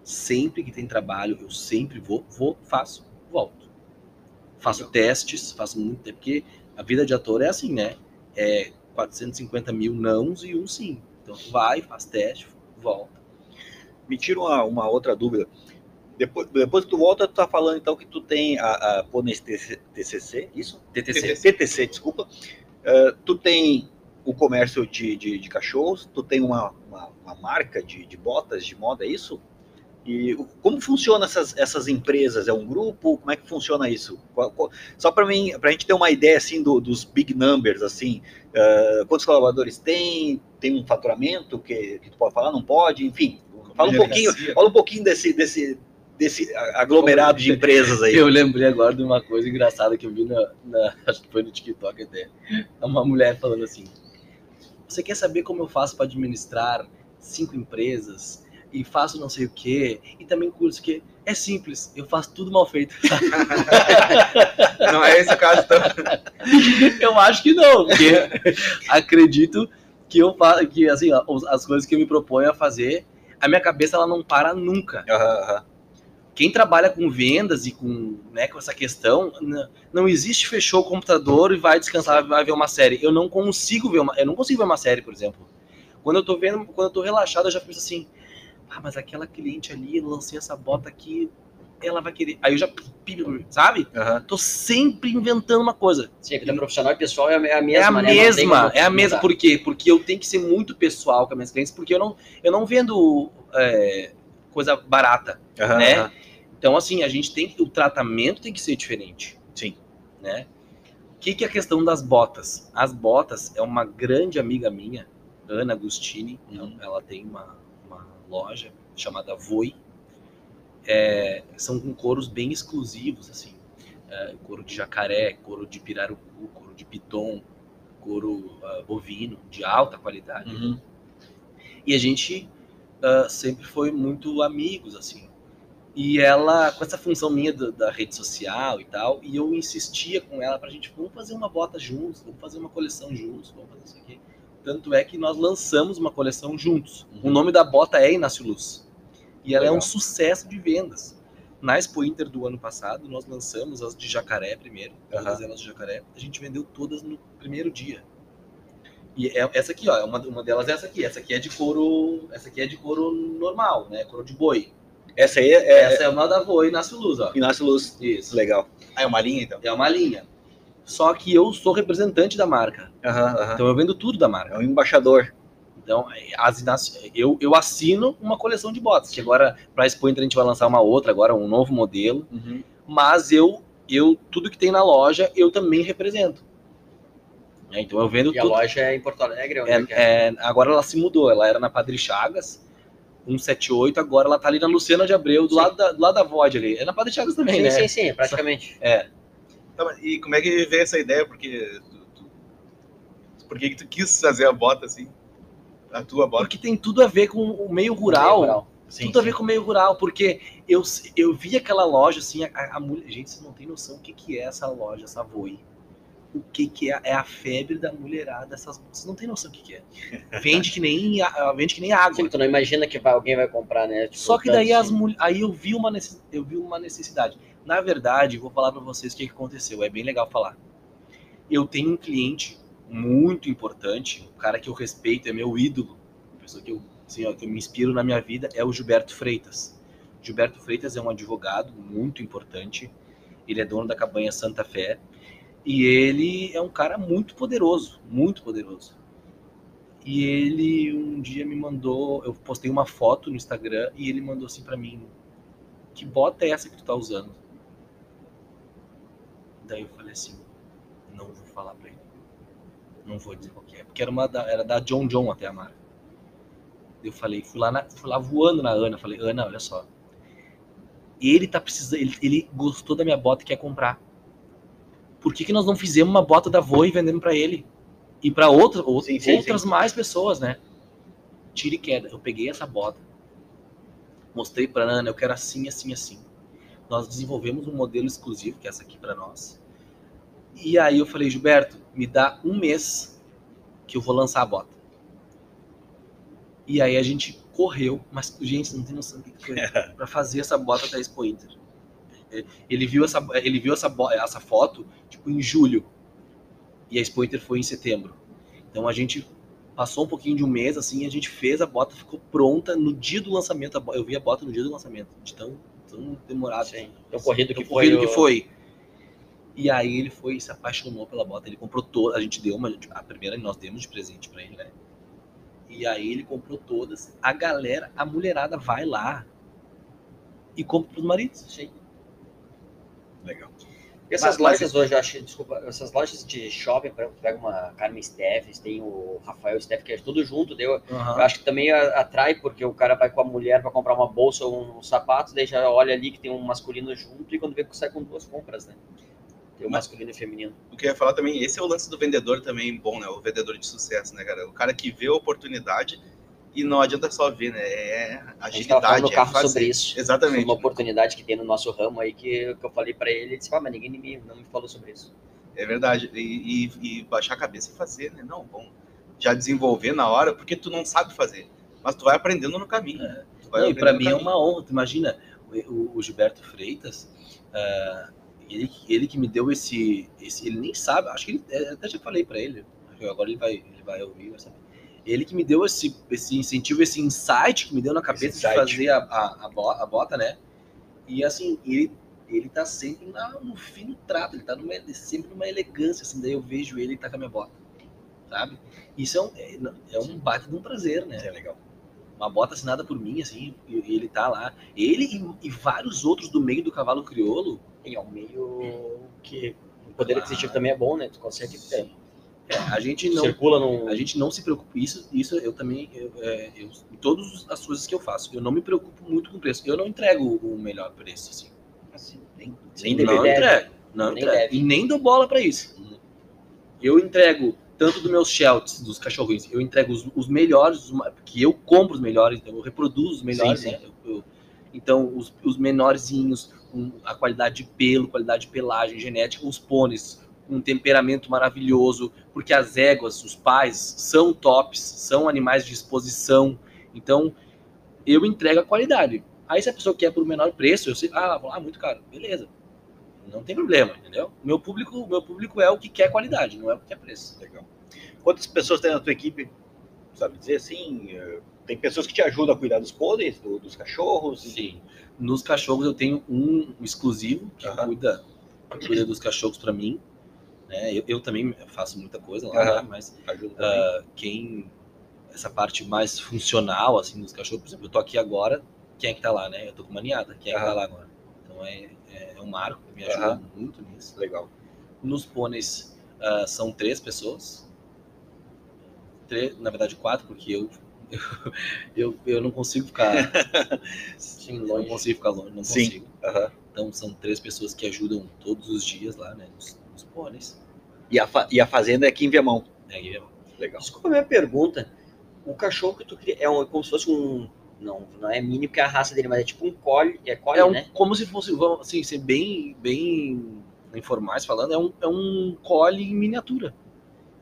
Sempre que tem trabalho, eu sempre vou, vou, faço, volto. Faço testes, faço muito tempo, porque a vida de ator é assim, né? É 450 mil nãos e um sim. Então vai, faz teste, volta. Me tira uma, uma outra dúvida. Depois, depois que tu volta, tu tá falando então que tu tem a, a TCC, isso? TTC. TTC, desculpa. Eh, tu tem o comércio de, de, de cachorros, tu tem uma, uma, uma marca de, de botas de moda, é isso? E como funciona essas, essas empresas? É um grupo? Como é que funciona isso? Qual- qual- só para mim, para a gente ter uma ideia assim do- dos big numbers, assim, eh, quantos colaboradores tem? Tem um faturamento que, que tu pode falar? Não pode? Enfim, fala um pouquinho, fala um pouquinho desse, desse, desse aglomerado de empresas aí. Eu lembrei agora de uma coisa engraçada que eu vi na, na- acho que foi no TikTok até. É Uma mulher falando assim: Você quer saber como eu faço para administrar cinco empresas e faço não sei o quê e também curso que é simples, eu faço tudo mal feito. Não é esse o caso, então. eu acho que não, porque acredito que eu faço que assim, ó, as coisas que eu me proponho a fazer, a minha cabeça ela não para nunca. Aham, aham. Quem trabalha com vendas e com, né, com essa questão, não existe fechou o computador e vai descansar, vai ver uma série. Eu não consigo ver uma, eu não consigo ver uma série, por exemplo. Quando eu tô vendo, quando eu tô relaxado, eu já penso assim: "Ah, mas aquela cliente ali, lancei essa bota aqui, ela vai querer". Aí eu já sabe? aham. Tô sempre inventando uma coisa. Sim, a vida profissional e pessoal é a é a É a mesma, né? Mesma, é a mesma. mudar. Por quê? Porque eu tenho que ser muito pessoal com as minhas clientes, porque eu não, eu não vendo é, coisa barata. aham, Né? aham. Então, assim, a gente tem que. O tratamento tem que ser diferente. Sim. Né? O que, que é a questão das botas? As botas é uma grande amiga minha, Ana Agostini. Uhum. Ela tem uma, uma loja chamada Voi. É, são com couros bem exclusivos, assim. É, couro de jacaré, couro de pirarucu, couro de piton, couro ah, bovino, de alta qualidade. Uhum. E a gente ah, sempre foi muito amigos, assim. E ela, com essa função minha do- da rede social e tal, e eu insistia com ela pra gente, vamos fazer uma bota juntos, vamos fazer uma coleção juntos, vamos fazer isso aqui. Tanto é que nós lançamos uma coleção juntos. Uhum. O nome da bota é Inácio Luz. E ela é Legal. um sucesso de vendas. Na Expo Inter do ano passado, nós lançamos as de jacaré primeiro, todas Aham. elas de jacaré. A gente vendeu todas no primeiro dia. E é- essa aqui, ó, é uma, uma delas é essa aqui. Essa aqui é de couro, essa aqui é de couro normal, né? Couro de boi. Essa aí é, é essa é uma da Voi Inácio Luz, ó. Inácio Luz. Isso. Legal. Ah, é uma linha, então. É uma linha. Só que eu sou representante da marca. Então eu vendo tudo da marca. É um embaixador. Então, as Inácio- eu, eu assino uma coleção de botas, que agora, para Expo Inter, a gente vai lançar uma outra, agora um novo modelo. Mas eu, eu tudo que tem na loja, eu também represento. É, Então eu vendo E a tudo. loja é em Porto Alegre? Onde É, é que é? é, agora ela se mudou, ela era na Padre Chagas, 178, agora ela tá ali na Luciana de Abreu, do Sim. lado da, do lado da VOD ali. É na Padre Chagas também, sim, né? sim, sim, praticamente. Tá, mas e como é que veio essa ideia? Porque. Tu, tu- por que, que tu quis fazer a bota assim? A tua bota? Porque tem tudo a ver com o meio rural. Meio rural. Sim, tudo a ver com o meio rural, porque eu, eu vi aquela loja assim, a, a mulher, gente, vocês não tem noção o que, que é essa loja, essa Voi. O que, que é, é a febre da mulherada, essas, vocês não tem noção o que, que é. Vende que nem, vende que nem água. Sim, tu não imagina que vai- alguém vai comprar, né? Tipo, Só que daí as. Aí eu vi uma necess- eu vi uma necessidade. Na verdade, vou falar para vocês o que, que aconteceu. É bem legal falar. Eu tenho um cliente muito importante, um cara que eu respeito, é meu ídolo, uma pessoa que eu, assim, ó, que eu me inspiro na minha vida, é o Gilberto Freitas. Gilberto Freitas é um advogado muito importante. Ele é dono da cabanha Santa Fé. E ele é um cara muito poderoso, muito poderoso. E ele um dia me mandou, eu postei uma foto no Instagram e ele mandou assim pra mim: "Que bota é essa que tu tá usando?" Daí eu falei assim: "Não vou falar pra ele. Não vou dizer qual que é, porque era uma da, era da John John até a marca." Eu falei, fui lá na, fui lá voando na Ana, falei: "Ana, olha só. Ele tá precisando, ele, ele gostou da minha bota e quer comprar. Por que que nós não fizemos uma bota da Voe e vendemos pra ele?" E para outra, ou- Sim, sim, outras mais pessoas, né? Tira e queda. Eu peguei essa bota, mostrei para Ana, eu quero assim, assim, assim. Nós desenvolvemos um modelo exclusivo, que é essa aqui para nós. E aí eu falei, Gilberto, me dá um mês que eu vou lançar a bota. E aí a gente correu, mas gente, não tem noção do que foi para fazer essa bota da Expo Inter. Ele viu essa, ele viu essa, essa foto tipo em julho e a Expo Inter foi em setembro. Então a gente passou um pouquinho de um mês assim, a gente fez a bota, ficou pronta no dia do lançamento. Eu vi a bota no dia do lançamento, de tão, tão demorado. Sim. Tão corrido que Tão foi. corrido que foi. E aí ele foi se apaixonou pela bota. Ele comprou toda. A gente deu uma. A primeira nós demos de presente pra ele, né? E aí ele comprou todas. A galera, a mulherada vai lá e compra pros maridos. Sim. Legal. E essas Mas- mas lojas hoje, eu acho, desculpa, essas lojas de shopping, por exemplo, tu pega uma Carmen Steffes, tem o Rafael Steff, que é tudo junto, daí eu, eu acho que também atrai, porque o cara vai com a mulher para comprar uma bolsa ou um sapato, daí já olha ali que tem um masculino junto, e quando vê que sai com duas compras, né? Tem o Mas- masculino e o feminino. O que eu ia falar também, esse é o lance do vendedor também bom, né? O vendedor de sucesso, né, cara? O cara que vê a oportunidade e não adianta só ver, né? É A gente tava falando agilidade, no é carro fazer. sobre isso. Exatamente. uma oportunidade que tem no nosso ramo aí que, que eu falei para ele, ele disse, ah, mas ninguém me, não me falou sobre isso. É verdade. E, e- e baixar a cabeça e fazer, né? Não, bom. Já desenvolver na hora, porque tu não sabe fazer. Mas tu vai aprendendo no caminho. Tu vai Não, e pra aprendendo mim é caminho. uma honra. Tu imagina, o, o Gilberto Freitas, ah, ele, ele que me deu esse, esse. Ele nem sabe, acho que ele. é, Até já falei pra ele. Agora ele vai, ele vai ouvir, vai saber. Ele que me deu esse, esse incentivo, esse insight que me deu na cabeça de fazer a, a, a, bo- a bota, né? E assim, ele, ele tá sempre na- no fino trato, ele tá numa, sempre numa elegância, assim, daí eu vejo ele e tá com a minha bota, sabe? Isso é um, é, é um baita de um prazer, né? É legal. uma bota assinada por mim, assim, e, e ele tá lá. Ele e, e vários outros do meio do cavalo crioulo. E é um meio que o poder aquisitivo também é bom, né? Tu consegue ter. É, a gente não. Circula num. A gente não se preocupa. Isso, isso eu também. Eu, é, eu, em todas as coisas que eu faço, eu não me preocupo muito com o preço. Eu não entrego o melhor preço, assim. Assim, nem, Nem não deve. entrego. Não Nem entrego. deve. E nem dou bola pra isso. Eu entrego tanto dos meus shelts, dos cachorrinhos, eu entrego os, os melhores, os porque eu compro os melhores, então eu reproduzo os melhores, Sim, sim. né? Eu- eu- então, os, os menorzinhos, com a qualidade de pelo, qualidade de pelagem, genética, os pôneis, um temperamento maravilhoso, porque as éguas, os pais, são tops, são animais de exposição. Então, eu entrego a qualidade. Aí, se a pessoa quer por menor preço, eu sei, ah, vou lá, muito caro, beleza. Não tem problema, entendeu? Meu público, meu público é o que quer qualidade, não é o que quer preço. Legal. Quantas pessoas tem na tua equipe? Sabe dizer assim? eh, Tem pessoas que te ajudam a cuidar dos pôneis, do- dos cachorros? Sim. Nos cachorros eu tenho um exclusivo que Aham. cuida, cuida dos cachorros para mim. Né? Eu, eu também faço muita coisa lá, Aham. né? mas ah, quem essa parte mais funcional assim dos cachorros, por exemplo, eu tô aqui agora, quem é que tá lá, né? Eu tô com uma ninhada, quem é que tá lá agora? Então é, é, é o Marco que me ajuda muito nisso. Legal. Nos pôneis ah, são três pessoas. Três, na verdade, quatro, porque eu, eu, eu não consigo ficar. Sim, não longe. consigo ficar longe, não Sim. consigo. Aham. Então são três pessoas que ajudam todos os dias lá, né? Nos, nos pôneis. E, a fa- e a fazenda é aqui em Viamão. É- Legal. Desculpa a minha pergunta. O cachorro que tu cria é um, como se fosse um. Não, não é mini porque é a raça dele, mas é tipo um collie. É collie, é um, né? como se fosse, vamos assim, ser bem, bem informais falando, é um, é um collie em miniatura.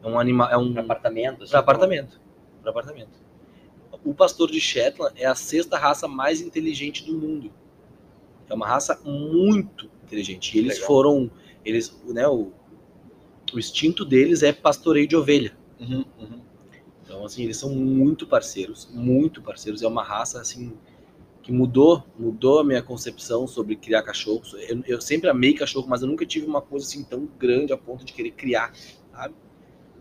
É um animal, é um Para apartamento. assim, para apartamento, para apartamento. O pastor de Shetland é a sexta raça mais inteligente do mundo. É uma raça muito inteligente. E eles Legal. foram, eles, né, o, o instinto deles é pastoreio de ovelha. Uhum, uhum. Então, assim, eles são muito parceiros, muito parceiros. É uma raça, assim, que mudou, mudou a minha concepção sobre criar cachorros. Eu, eu sempre amei cachorro, mas eu nunca tive uma coisa assim tão grande a ponto de querer criar, sabe?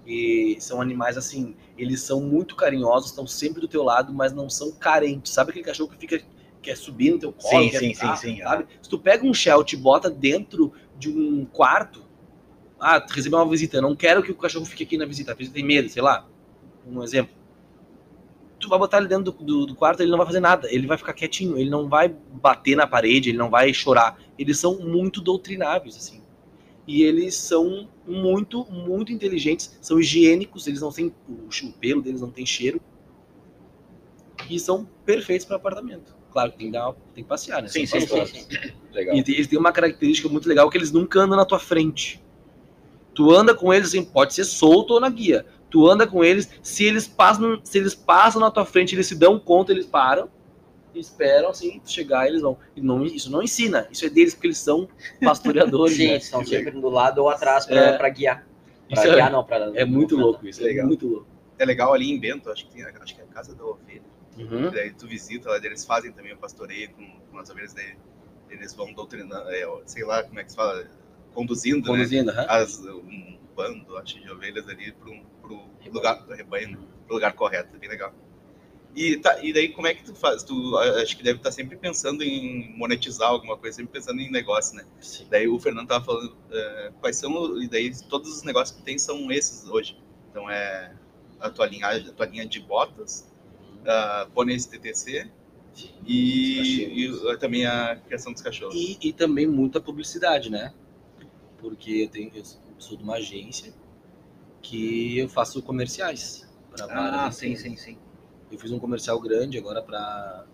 E são animais, assim, eles são muito carinhosos, estão sempre do teu lado, mas não são carentes. Sabe aquele cachorro que fica, quer subir no teu colo? Sim, quer sim, ficar, sim, sim, Sabe? Se tu pega um Sheltie e bota dentro de um quarto, ah, tu recebeu uma visita, não quero que o cachorro fique aqui na visita, a visita tem medo, sei lá, um exemplo. Tu vai botar ele dentro do, do, do quarto, ele não vai fazer nada, ele vai ficar quietinho, ele não vai bater na parede, ele não vai chorar. Eles são muito doutrináveis, assim. e eles são muito, muito inteligentes, são higiênicos, eles não têm o, pelo deles não tem cheiro e são perfeitos para apartamento. Claro que tem que, dar, tem que passear, né? Sim, São sim, pastores. Legal. E eles têm uma característica muito legal que eles nunca andam na tua frente. Tu anda com eles, assim, pode ser solto ou na guia. Tu anda com eles, se eles passam, se eles passam na tua frente, eles se dão conta, eles param, esperam assim, tu chegar, eles vão. E não, isso não ensina, isso é deles porque eles são pastoreadores. Sim, né? estão sempre do lado ou atrás pra, É. pra guiar. Pra Isso é- guiar, não, pra. É muito louco isso, Legal. é muito louco. É legal ali em Bento, acho que, tem, acho que é a Casa da Ovelha. Uhum. Daí tu visita lá, eles fazem também o pastoreio com, com as ovelhas, daí eles vão doutrinando, é, sei lá como é que se fala, conduzindo, né? Conduzindo, aham. As, um bando, acho, de ovelhas ali pro, pro lugar do rebanho, né? pro lugar correto, bem legal. E, tá, e daí como é que tu faz? Tu acho que deve estar sempre pensando em monetizar alguma coisa, sempre pensando em negócio, né? Sim. Daí o Fernando tava falando eh, quais são, e daí todos os negócios que tem são esses hoje. Então é a tua linha, a tua linha de botas, a pôneis TTC Sim. e, e também a criação dos cachorros. E, e também muita publicidade, né? Porque eu, tenho, eu sou de uma agência que eu faço comerciais. Pra Ah, sim, sim, sim. Eu fiz um comercial grande agora para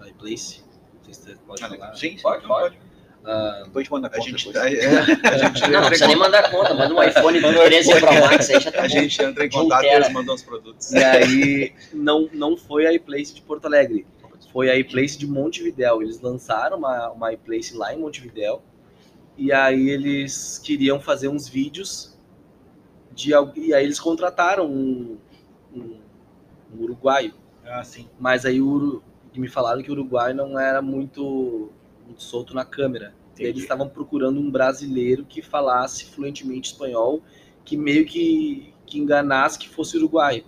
a iPlace. Não sei se você pode Ah, falar. Sim, sim, Pode, pode. Ah, Depois te manda a A conta. gente, depois. a, é, a gente Não, não precisa em, nem mandar conta, manda um iPhone 13 Pro Max aí já tá a bom. gente entra em contato e eles mandam os produtos. e aí não, não foi a iPlace de Porto Alegre. Foi a iPlace de Montevidéu. Eles lançaram uma, uma iPlace lá em Montevidéu. E aí eles queriam fazer uns vídeos de e aí eles contrataram um, um, um uruguaio. Ah, sim. Mas aí o Uru- e me falaram que o Uruguai não era muito, muito solto na câmera. E eles estavam procurando um brasileiro que falasse fluentemente espanhol, que meio que, que enganasse que fosse uruguaio.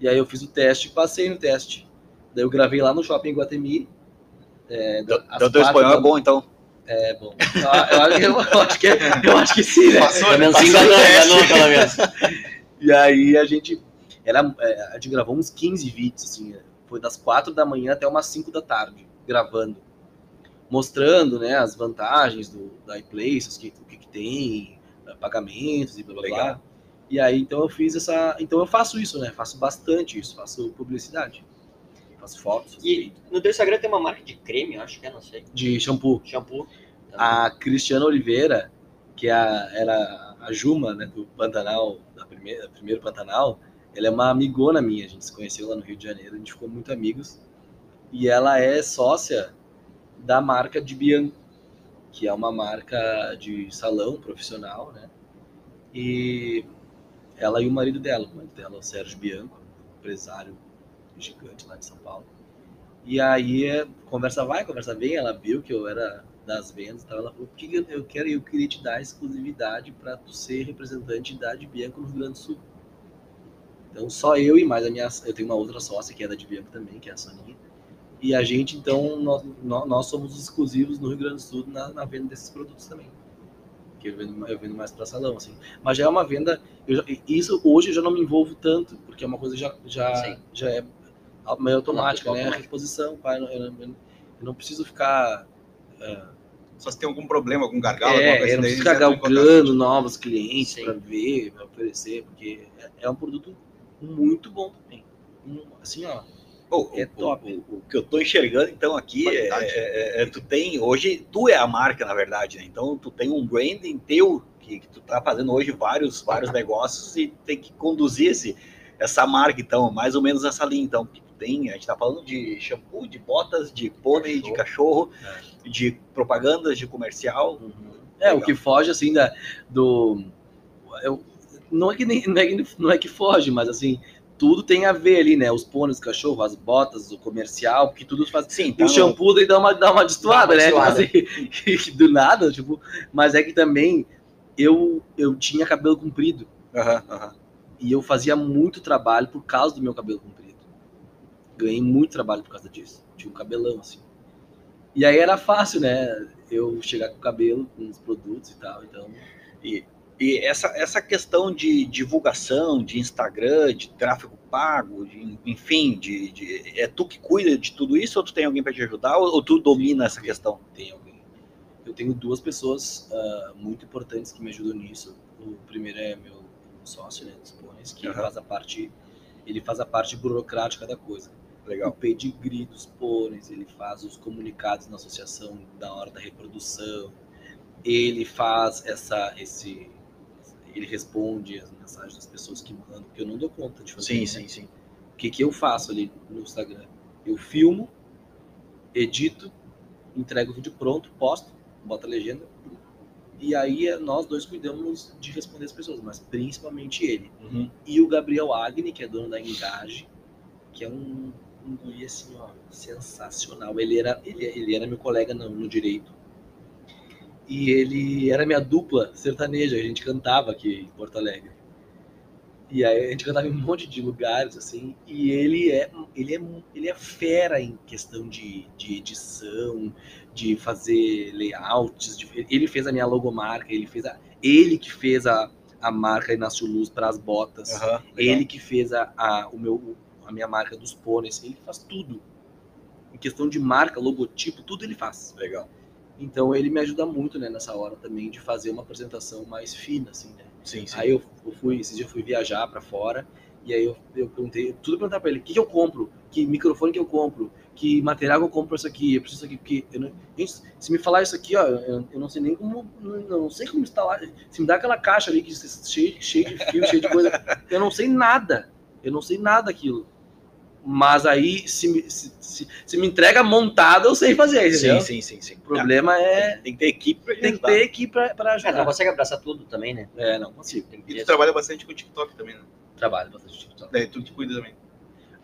E aí eu fiz o teste e passei no teste. Daí eu gravei lá no shopping Guatemi. É, Então, teu espanhol da- é bom, então. É bom. Eu, eu- eu acho que, eu acho que sim, né? Passou, Pelo né? menos enganou, enganou pelo menos. E aí a gente. Era, é, a gente gravou uns 15 vídeos, assim. é, Foi das 4 da manhã até umas 5 da tarde, gravando. Mostrando né, as vantagens do, da iPlace, o que, o que, que tem, eh, pagamentos e blá blá blá. Legal. E aí então eu fiz essa. Então eu faço isso, né? Faço bastante isso, faço publicidade. Faço fotos, E no teu Instagram tem uma marca de creme, eu acho que é, não sei. de shampoo. Shampoo. A Cristiana Oliveira, que é a- era a Juma, né, do Pantanal, da primeira, primeiro Pantanal, ela é uma amigona minha, a gente se conheceu lá no Rio de Janeiro, a gente ficou muito amigos. E ela é sócia da marca de Bianco, que é uma marca de salão profissional, né? E ela e o marido dela, o marido dela o Sérgio Bianco, empresário gigante lá de São Paulo. E aí, conversa vai, conversa vem, ela viu que eu era das vendas, e tal, ela falou, "Por que eu quero, eu queria te dar exclusividade para tu ser representante da de Bianco no Rio Grande do Sul. Então só eu e mais a minha, eu tenho uma outra sócia que é da de Bianco também, que é a Soninha. E a gente, então, nós, nó- nós somos os exclusivos no Rio Grande do Sul na, na venda desses produtos também. Que eu vendo, eu vendo mais para salão, assim. Mas já é uma venda. já- isso hoje eu já não me envolvo tanto, porque é uma coisa que já, já, Sim. já é meio automática, né? A automática. reposição, pai, eu, eu- eu não preciso ficar. é, Só se tem algum problema, algum gargalo, alguma é, coisa eu não preciso ficar galgando novos clientes para ver, para oferecer, porque é, é um produto muito bom também. Um, assim, ó, O, É o- top. O, o que eu tô enxergando, então, aqui, é, é- é- tu tem, hoje, tu é a marca, na verdade, né? Então, tu tem um branding teu, que, que tu tá fazendo hoje vários, vários negócios e tem que conduzir esse, essa marca, então, mais ou menos essa linha, então, tem, a gente tá falando de shampoo, de botas, de pônei, de cachorro, de propagandas, de comercial. É, Legal. o que foge, assim, da, do. Eu, não, é que nem, não, é que, não é que foge, mas assim, tudo tem a ver ali, né? Os pôneis, cachorro, as botas, o comercial, porque tudo faz. Sim, tá O shampoo daí dá uma, dá uma destoada, né? Assim, do nada, tipo. Mas é que também eu, eu tinha cabelo comprido. E eu fazia muito trabalho por causa do meu cabelo comprido. Ganhei muito trabalho por causa disso. Tinha um cabelão, assim. E aí era fácil, né? Eu chegar com o cabelo, com os produtos e tal. Então, E essa, essa questão de divulgação, de Instagram, de tráfego pago, de, enfim, de, de- é tu que cuida de tudo isso ou tu tem alguém para te ajudar ou, ou tu domina essa questão? tem alguém. eu tenho duas pessoas ah, muito importantes que me ajudam nisso. O primeiro é meu sócio, né, dos pôneis, que Aham. faz a parte, ele faz a parte burocrática da coisa. O Legal. pedigree dos pôneis, ele faz os comunicados na associação da hora da reprodução, ele faz essa, esse, ele responde as mensagens das pessoas que mandam, porque eu não dou conta de fazer. Sim, né? sim, sim. O que, que eu faço ali no Instagram? Eu filmo, edito, entrego o vídeo pronto, posto, boto a legenda. E aí é- nós dois cuidamos de responder as pessoas, mas principalmente ele. Uhum. E o Gabriel Agni, que é dono da Engage, que é um, guri assim, ó, sensacional. Ele era, ele, ele era meu colega no, no direito. E ele era minha dupla sertaneja, a gente cantava aqui em Porto Alegre. E aí a gente cantava em um monte de lugares, assim, e ele é, ele é, ele é fera em questão de, de edição, de fazer layouts. de- ele fez a minha logomarca, ele fez a, ele que fez a, a marca Inácio Luz para as botas. Legal. Ele que fez a, a, o meu, a minha marca dos pôneis, ele faz tudo. Em questão de marca, logotipo, tudo ele faz. Legal. Então ele me ajuda muito né, nessa hora também de fazer uma apresentação mais fina, assim, né? Sim, sim. Aí eu, eu fui, esses dias eu fui viajar para fora, e aí eu, eu perguntei, tudo perguntar para ele, o que, que eu compro? Que microfone que eu compro? Que material que eu compro pra isso aqui? Eu preciso aqui, porque eu não, gente, se me falar isso aqui, ó, eu, eu não sei nem como, não, não sei como instalar. Se me dá aquela caixa ali que cheio, cheio de fio, cheio de coisa, eu não sei nada. Eu não sei nada daquilo. Mas aí, se me, se, se, se me entrega montada, eu sei fazer, entendeu? Sim, sim, sim, sim. O problema é. Tem que ter equipe pra Tem que ajudar. ter equipe pra, pra Cara, não ajudar. consegue abraçar tudo também, né? É, não consigo. Tem que E tu trabalha bastante com o TikTok também, né? Trabalho bastante TikTok. Daí tu que cuida também.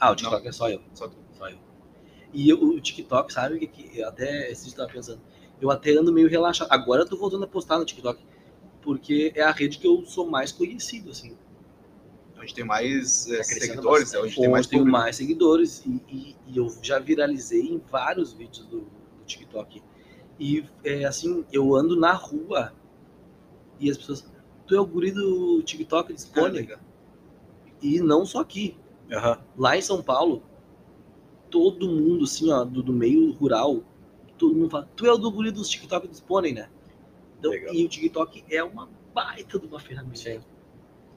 Ah, o TikTok é só eu. Só tu. Só eu. E eu- o TikTok, sabe o que, que eu até esse dia eu tava pensando? Eu até ando meio relaxado. Agora eu tô voltando a postar no TikTok. Porque é a rede que eu sou mais conhecido, assim. Onde tem mais é, Tá seguidores, é bastante. onde tem mais público. mais seguidores. E, e- e eu já viralizei em vários vídeos do, do TikTok. E é assim, eu ando na rua e as pessoas. Tu é o guri do TikTok Ah, dispone? legal. E não só aqui. Aham. Lá em São Paulo, todo mundo, assim, ó, do, do meio rural, todo mundo fala, tu é o do guri dos TikTok dos pônei, né? Então, Legal. e o TikTok é uma baita de uma ferramenta. Sim.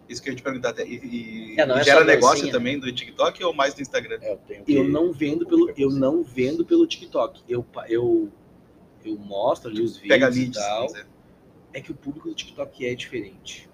Isso que eu ia te perguntar até. E, e- É, não e gera negócio dancinha, também do TikTok ou mais do Instagram? É, eu tenho que... Eu não vendo pelo, eu não vendo pelo TikTok. Eu, eu, eu mostro ali os vídeos Pega e tal. É que o público do TikTok é diferente.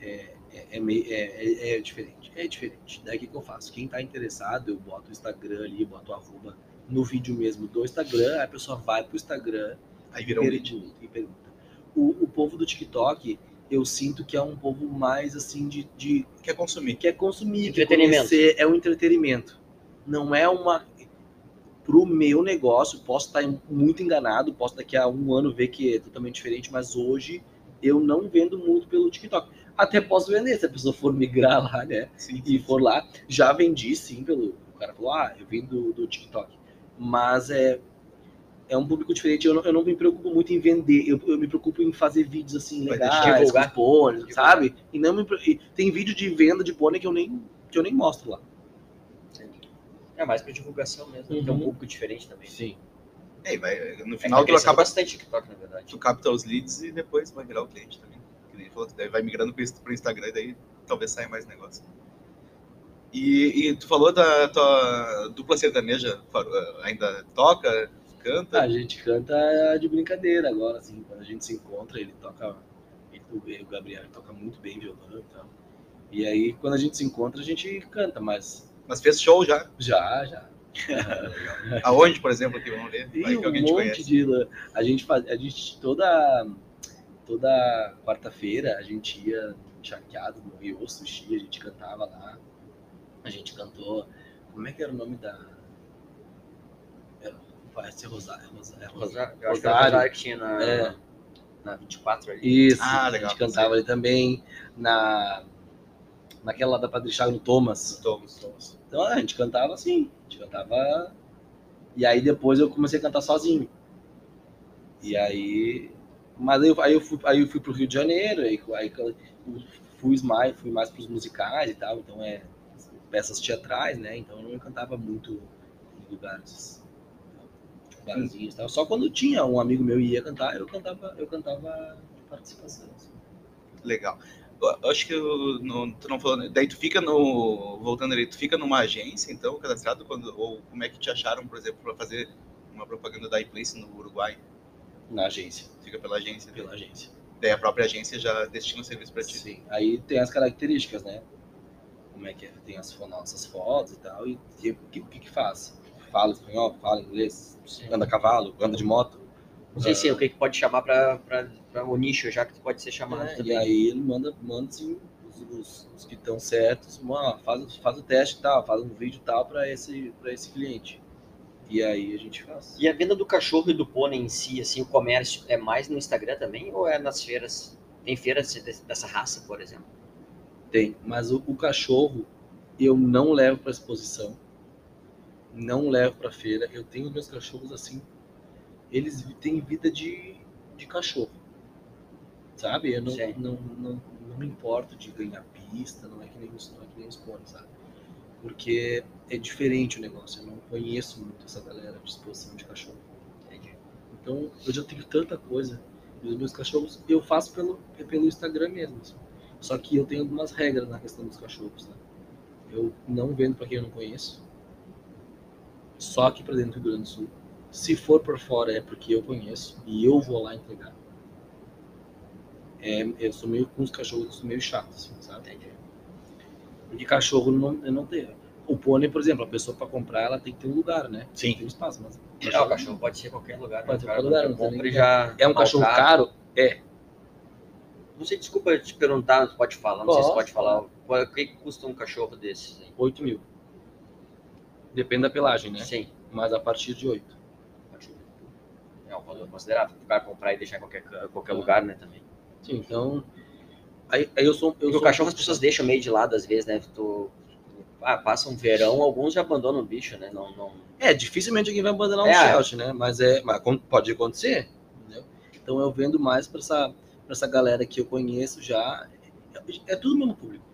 É, é, é, meio- é, é- é diferente. É diferente. Daí o que, que eu faço? Quem tá interessado, eu boto o Instagram ali, boto o arroba no vídeo mesmo do Instagram, aí a pessoa vai pro Instagram Aí vira um pergunta, e pergunta. O, o povo do TikTok, eu sinto que é um povo mais assim de, de Quer consumir. quer consumir, quer Entretenimento. conhecer, é um entretenimento. Não é uma. Pro meu negócio, posso estar muito enganado, posso daqui a um ano ver que é totalmente diferente, mas hoje eu não vendo muito pelo TikTok. Até posso vender, se a pessoa for migrar lá, né? Sim, E for lá, já vendi sim pelo. O cara falou, ah, eu vim do, do TikTok. Mas é. É um público diferente. Eu não, eu não me preocupo muito em vender. Eu, eu me preocupo em fazer vídeos assim Vai legais, divulgar. Divulgar. sabe? E não me, e tem vídeo de venda de pônei que eu nem que eu nem mostro lá. É mais pra divulgação mesmo. Tem um Uhum. público diferente também. Sim. É, e vai, no É, final tá tu acaba bastante TikTok, na verdade. tu capta os leads e depois vai virar o cliente também. Que nem falou, daí vai migrando pro pro Instagram e daí talvez saia mais negócio. E, e tu falou da tua dupla sertaneja, Faru- ainda toca, canta? A gente canta de brincadeira agora, assim, quando a gente se encontra, ele toca. ele- o Gabriel toca muito bem violão e tal. E aí, quando a gente se encontra, a gente canta, mas Mas fez show já? já, já. Aonde, por exemplo, aqui vamos ver? Vai E que um monte conhece. de. A gente faz. A gente toda. Toda quarta-feira a gente ia charqueado no Rio Sushi, a gente cantava lá. A gente cantou. Como é que era o nome da. Parece ser Rosário. Rosário, Rosário, eu acho que era o Rosário. Rosário que tinha na, É. na 24 ali. Isso, Ah, a legal, gente cantava ali também. Na, naquela lá da Padre Chago no Thomas. Thomas, Thomas. Então a gente cantava assim, a gente cantava. E aí depois eu comecei a cantar sozinho. E aí. Mas aí eu, aí eu, fui, aí eu fui pro Rio de Janeiro, aí, aí fui mais, fui mais pros musicais e tal, então é peças teatrais, né? Então eu não cantava muito em lugares barzinhos tal. Só quando tinha um amigo meu e ia cantar, eu cantava, eu cantava participação. assim. Legal. Eu acho que eu não, tu não falou, né? daí tu fica no, voltando ali, tu fica numa agência, então, cadastrado, quando, ou como é que te acharam, por exemplo, para fazer uma propaganda da iPlace no Uruguai? Na agência, Fica pela agência. pela agência. Daí a própria agência já destina o serviço para ti. Sim. Aí tem as características, né? Como é que é? Tem as, nossas fotos e tal. E o que, que que faz? Fala espanhol, fala inglês, anda a cavalo, anda de moto. Não sei se o que que pode chamar para o nicho, já que pode ser chamado É, e aí ele manda, manda assim, os, os- os que estão certos, "Ó, faz, faz o teste tal, faz um vídeo tal para esse, pra esse cliente. E aí a gente faz. E a venda do cachorro e do pônei em si, assim, o comércio é mais no Instagram também ou é nas feiras? Tem feiras dessa raça, por exemplo? Tem, mas o, o cachorro eu não levo para exposição, não levo para feira. Eu tenho meus cachorros assim, eles têm vida de, de cachorro, sabe? Eu não, não, não, não me importo de ganhar pista, não é que nem os, não é que nem os pôneis, sabe? Porque é diferente o negócio. Eu não conheço muito essa galera de exposição de cachorro. Entendi. Então eu já tenho tanta coisa. E os meus cachorros eu faço pelo, pelo Instagram mesmo. assim. Só que eu tenho algumas regras na questão dos cachorros. Né? Eu não vendo para quem eu não conheço. Só aqui para dentro do Rio Grande do Sul. Se for por fora é porque eu conheço e eu vou lá entregar. É, eu sou meio com os cachorros, meio chato, assim, sabe? Porque cachorro não, eu não tenho. O pônei, por exemplo, a pessoa para comprar ela tem que ter um lugar, né? Sim. Tem um espaço, mas É, o cachorro pode ser qualquer lugar. Pode ser né? O qualquer lugar, não compra nem- já é um cachorro caro? Não sei, desculpa te perguntar, pode falar, não sei se Posso, pode falar. Qual- O que custa um cachorro desses aí? 8 mil. Depende da pelagem, né? Sim. Mas a partir de 8. É um valor considerável. O cara comprar e deixar em qualquer, qualquer lugar, né, também. Sim, então. Aí, aí eu sou. Eu Porque sou o cachorro as pessoas deixam meio de lado às vezes, né? Tu, ah, passa um verão, alguns já abandonam o bicho, né? Não, não... É, dificilmente alguém vai abandonar um É. né? Mas, é, mas pode acontecer. Entendeu? Então eu vendo mais pra essa, pra essa galera que eu conheço já. É, é tudo o mesmo público.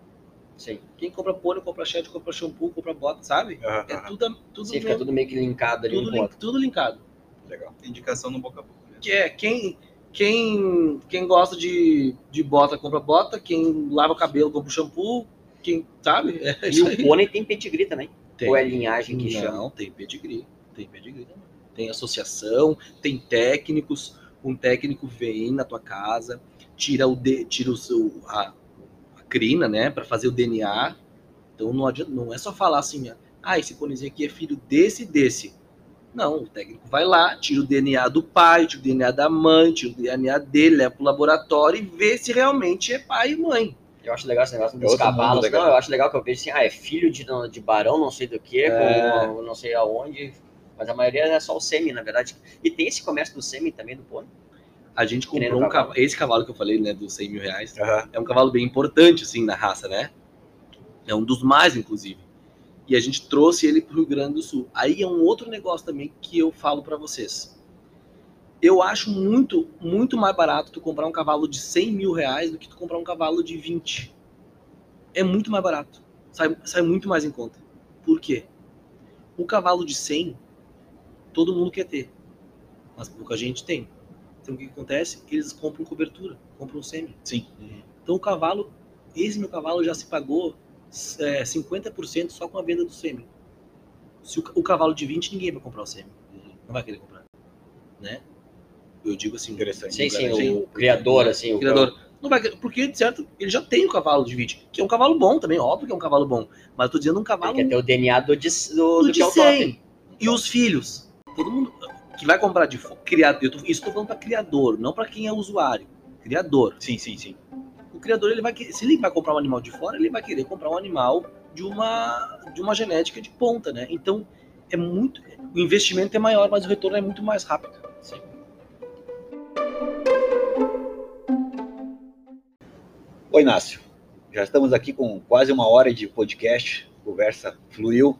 Sim. Quem compra pônei, compra chat, compra shampoo, compra bota, sabe? Aham, É tudo, tudo, Sim, fica mesmo, tudo meio que linkado ali tudo, um com o lin- outro. tudo linkado. Legal. Indicação no boca a boca. né? que é quem quem quem gosta de, de bota compra bota, quem lava o cabelo compra o shampoo, quem sabe? É E o pônei tem pedigree também. Tem. Ou é linhagem que chama? Não, tem pedigree, tem pedigree também. Tem associação, tem técnicos, um técnico vem na tua casa, tira o de, tira o seu a, a crina, né, para fazer o DNA. Então não adianta, não é só falar assim, ah, esse pôneizinho aqui é filho desse e desse. Não, o técnico vai lá, tira o DNA do pai, tira o DNA da mãe, tira o DNA dele, leva pro laboratório e vê se realmente é pai e mãe. Eu acho legal esse negócio É dos mundo cavalos. legal. Não, eu acho legal que eu vejo assim, ah, é filho de, de barão, não sei do que, É. não sei aonde. Mas a maioria é só o sêmen, na verdade. E tem esse comércio do sêmen também do pônei. A gente comprou um cavalo. esse cavalo que eu falei, né, dos 100 mil reais, Aham. é um cavalo bem importante, assim, na raça, né? É um dos mais, inclusive. E a gente trouxe ele pro Rio Grande do Sul. Aí é um outro negócio também que eu falo para vocês. Eu acho muito, muito mais barato tu comprar um cavalo de 100 mil reais do que tu comprar um cavalo de 20. É muito mais barato. Sai, sai muito mais em conta. Por quê? O cavalo de 100, todo mundo quer ter. Mas pouca gente tem. Então o que que acontece? Eles compram cobertura, compram sêmen. Sim. Então o cavalo, esse meu cavalo já se pagou é, 50% só com a venda do sêmen. Se o, o cavalo de 20, ninguém vai comprar o sêmen. Não vai querer comprar. Né? Eu digo assim. Interessante. Sim, sim, Sim. o criador, assim. O o criador. Não vai porque, certo, ele já tem o cavalo de 20, que é um cavalo bom também, óbvio que é um cavalo bom. Mas eu tô dizendo um cavalo quer ter o DNA do, de, do, do do que é de o top. 100. E os filhos. Todo mundo que vai comprar de criador. Eu tô, isso tô falando para criador, não para quem é usuário. Criador. Sim, sim, sim. O criador ele vai se ele vai comprar um animal de fora, ele vai querer comprar um animal de uma de uma genética de ponta, né? Então é muito o investimento é maior, mas o retorno é muito mais rápido. Sim. Oi, Inácio. Já estamos aqui com quase uma hora de podcast, conversa fluiu.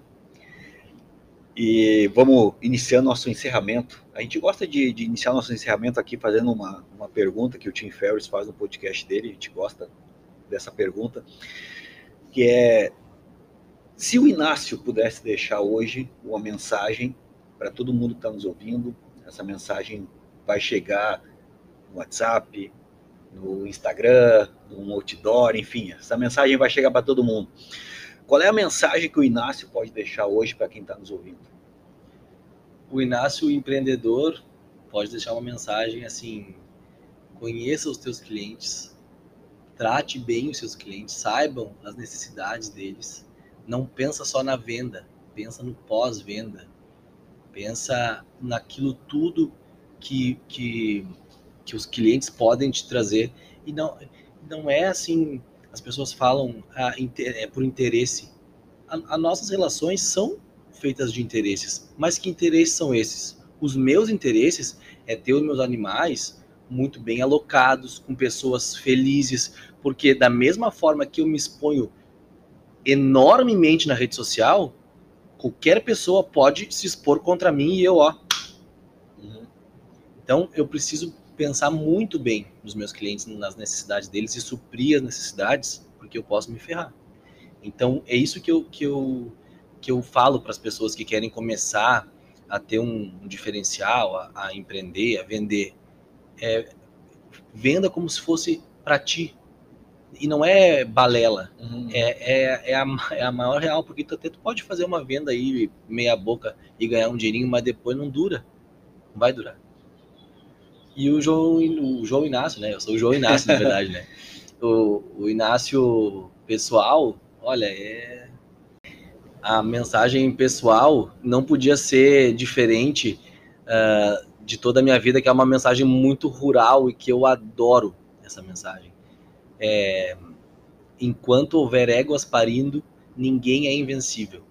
E vamos iniciar nosso encerramento. A gente gosta de, de iniciar nosso encerramento aqui fazendo uma, uma pergunta que o Tim Ferriss faz no podcast dele. A gente gosta dessa pergunta, que é se o Inácio pudesse deixar hoje uma mensagem para todo mundo que está nos ouvindo. Essa mensagem vai chegar no WhatsApp, no Instagram, no outdoor, enfim, essa mensagem vai chegar para todo mundo. Qual é a mensagem que o Inácio pode deixar hoje para quem está nos ouvindo? O Inácio, o empreendedor, pode deixar uma mensagem assim: conheça os teus clientes, trate bem os seus clientes, saibam as necessidades deles. Não pensa só na venda, pensa no pós-venda. Pensa naquilo tudo que, que, que os clientes podem te trazer. E não, não é assim, as pessoas falam ah, é por interesse. As nossas relações são feitas de interesses. Mas que interesses são esses? Os meus interesses é ter os meus animais muito bem alocados, com pessoas felizes, porque da mesma forma que eu me exponho enormemente na rede social, qualquer pessoa pode se expor contra mim e eu, ó. Uhum. Então eu preciso pensar muito bem nos meus clientes, nas necessidades deles e suprir as necessidades, porque eu posso me ferrar. Então é isso que eu, que eu, que eu falo para as pessoas que querem começar a ter um, um diferencial, a, a, empreender, a vender. É, venda como se fosse para ti, e não é balela, uhum. é, é, é, a, é a maior real, porque tu até tu pode fazer uma venda aí, meia boca, e ganhar um dinheirinho, mas depois não dura, não vai durar. E o João, o João Inácio, né, eu sou o João Inácio, na verdade, né, o, o Inácio pessoal, olha, é... A mensagem pessoal não podia ser diferente uh, de toda a minha vida, que é uma mensagem muito rural e que eu adoro essa mensagem é, enquanto houver éguas parindo, ninguém é invencível.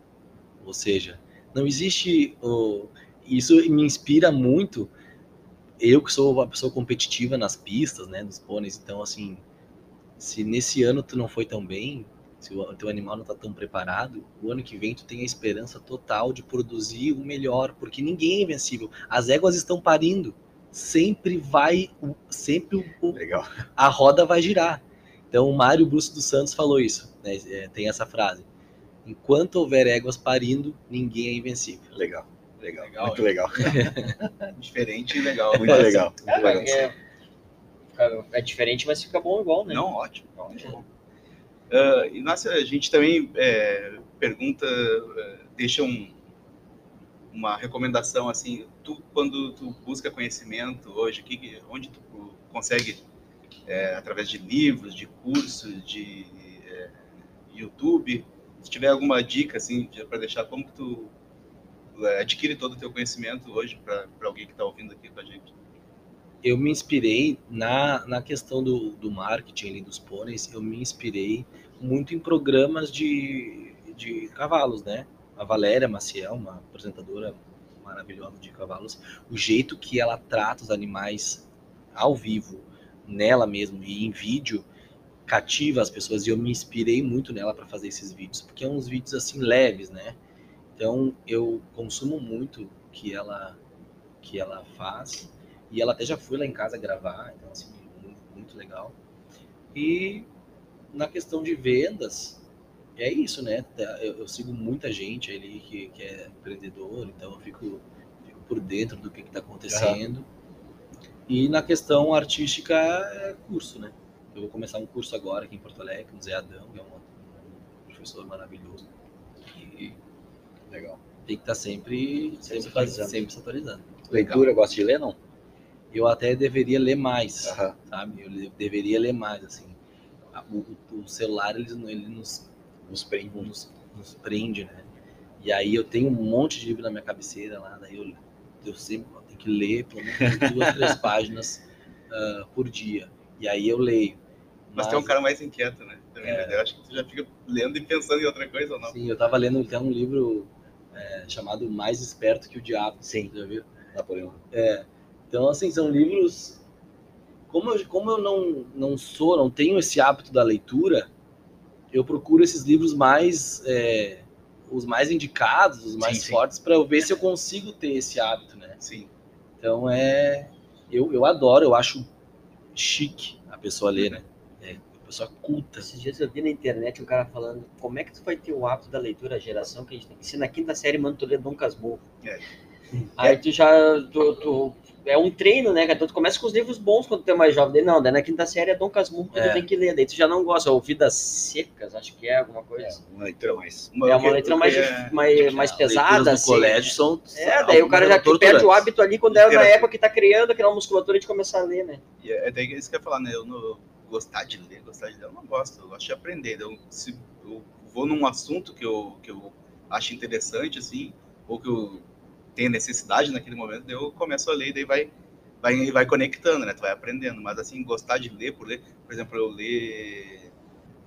Ou seja, não existe. Oh, isso me inspira muito. Eu que sou uma pessoa competitiva nas pistas, né, dos pôneis, então assim, se nesse ano tu não foi tão bem, se o teu animal não está tão preparado, o ano que vem tu tem a esperança total de produzir o melhor, porque ninguém é invencível. As éguas estão parindo, sempre vai, sempre o, Legal. a roda vai girar. Então, o Mário Bruce dos Santos falou isso, né? é, tem essa frase. Enquanto houver éguas parindo, ninguém é invencível. Legal, legal, legal muito legal. Diferente e legal. Muito legal. Muito legal. É, é, diferente, mas fica bom igual, né? Não, ótimo. ótimo. Uh, nossa, a gente também é, pergunta, é, deixa um, uma recomendação assim, tu quando tu busca conhecimento hoje, que, onde tu consegue é, através de livros, de cursos, de é, YouTube. Se tiver alguma dica assim para deixar como que tu adquire todo o teu conhecimento hoje para alguém que está ouvindo aqui com a gente. Eu me inspirei na, na questão do, do marketing ali, dos pôneis, eu me inspirei muito em programas de, de cavalos, né? A Valéria Maciel, uma apresentadora maravilhosa de cavalos, o jeito que ela trata os animais ao vivo, nela mesmo e em vídeo cativa as pessoas e eu me inspirei muito nela para fazer esses vídeos, porque é uns vídeos assim leves, né? Então eu consumo muito que ela que ela faz e ela até já foi lá em casa gravar, então assim muito, muito legal. E na questão de vendas é isso, né? Eu, eu sigo muita gente ali que, que é empreendedor, então eu fico, fico por dentro do que está acontecendo. Uhum e na questão artística, é curso, né? Eu vou começar um curso agora aqui em Porto Alegre, com o Zé Adão, que é um, um professor maravilhoso. Legal. Tem que estar tá sempre, sempre, se atualizando. sempre se atualizando. Leitura, gosta de ler, não? Eu até deveria ler mais, uhum. sabe? Eu deveria ler mais, assim. O, o celular, ele, ele nos, nos, prende, nos, nos prende, né? E aí eu tenho um monte de livro na minha cabeceira lá, daí eu, eu sempre que ler pelo menos duas, três páginas uh, por dia. E aí eu leio. Mas, Mas tem um cara mais inquieto, né? Também, é... Eu acho que tu já fica lendo e pensando em outra coisa ou não? Sim, eu tava lendo até um livro é, chamado Mais Esperto que o Diabo. Sim. Já viu? Napoleão. É. Então, assim, são livros. Como eu, como eu não, não sou, não tenho esse hábito da leitura, eu procuro esses livros mais. É, os mais indicados, os mais sim, fortes, para eu ver se eu consigo ter esse hábito, né? Sim. Então é. Eu, eu adoro, eu acho chique a pessoa ler, né? É, pessoa culta. Esses dias eu vi na internet um cara falando como é que tu vai ter o hábito da leitura, a geração que a gente tem. Se na quinta série, mano, tu lê Dom Casmurro. É. Aí tu já. Tu, tu- é um treino, né, cara? Então tu começa com os livros bons quando tu é mais jovem. Daí não, daí na quinta série é Dom Casmurro que É. tu tem que ler. Daí tu já não gosta. Ou Vidas Secas, acho que é alguma coisa. É, uma leitura mais. É uma letra mais, é, mais, mais pesada, assim. colégio são. É, daí o cara já perde o hábito ali quando é na época que tá criando aquela musculatura de começar a ler, né? E é daí que isso que eu ia falar, né? Eu não gostar de ler, gostar de ler, eu não gosto, eu gosto de aprender. Então, se eu vou num assunto que eu, que eu acho interessante, assim, ou que eu tenho necessidade naquele momento, eu começo a ler e daí vai, vai, vai conectando, né? Tu vai aprendendo. Mas assim, gostar de ler por ler, por exemplo, eu ler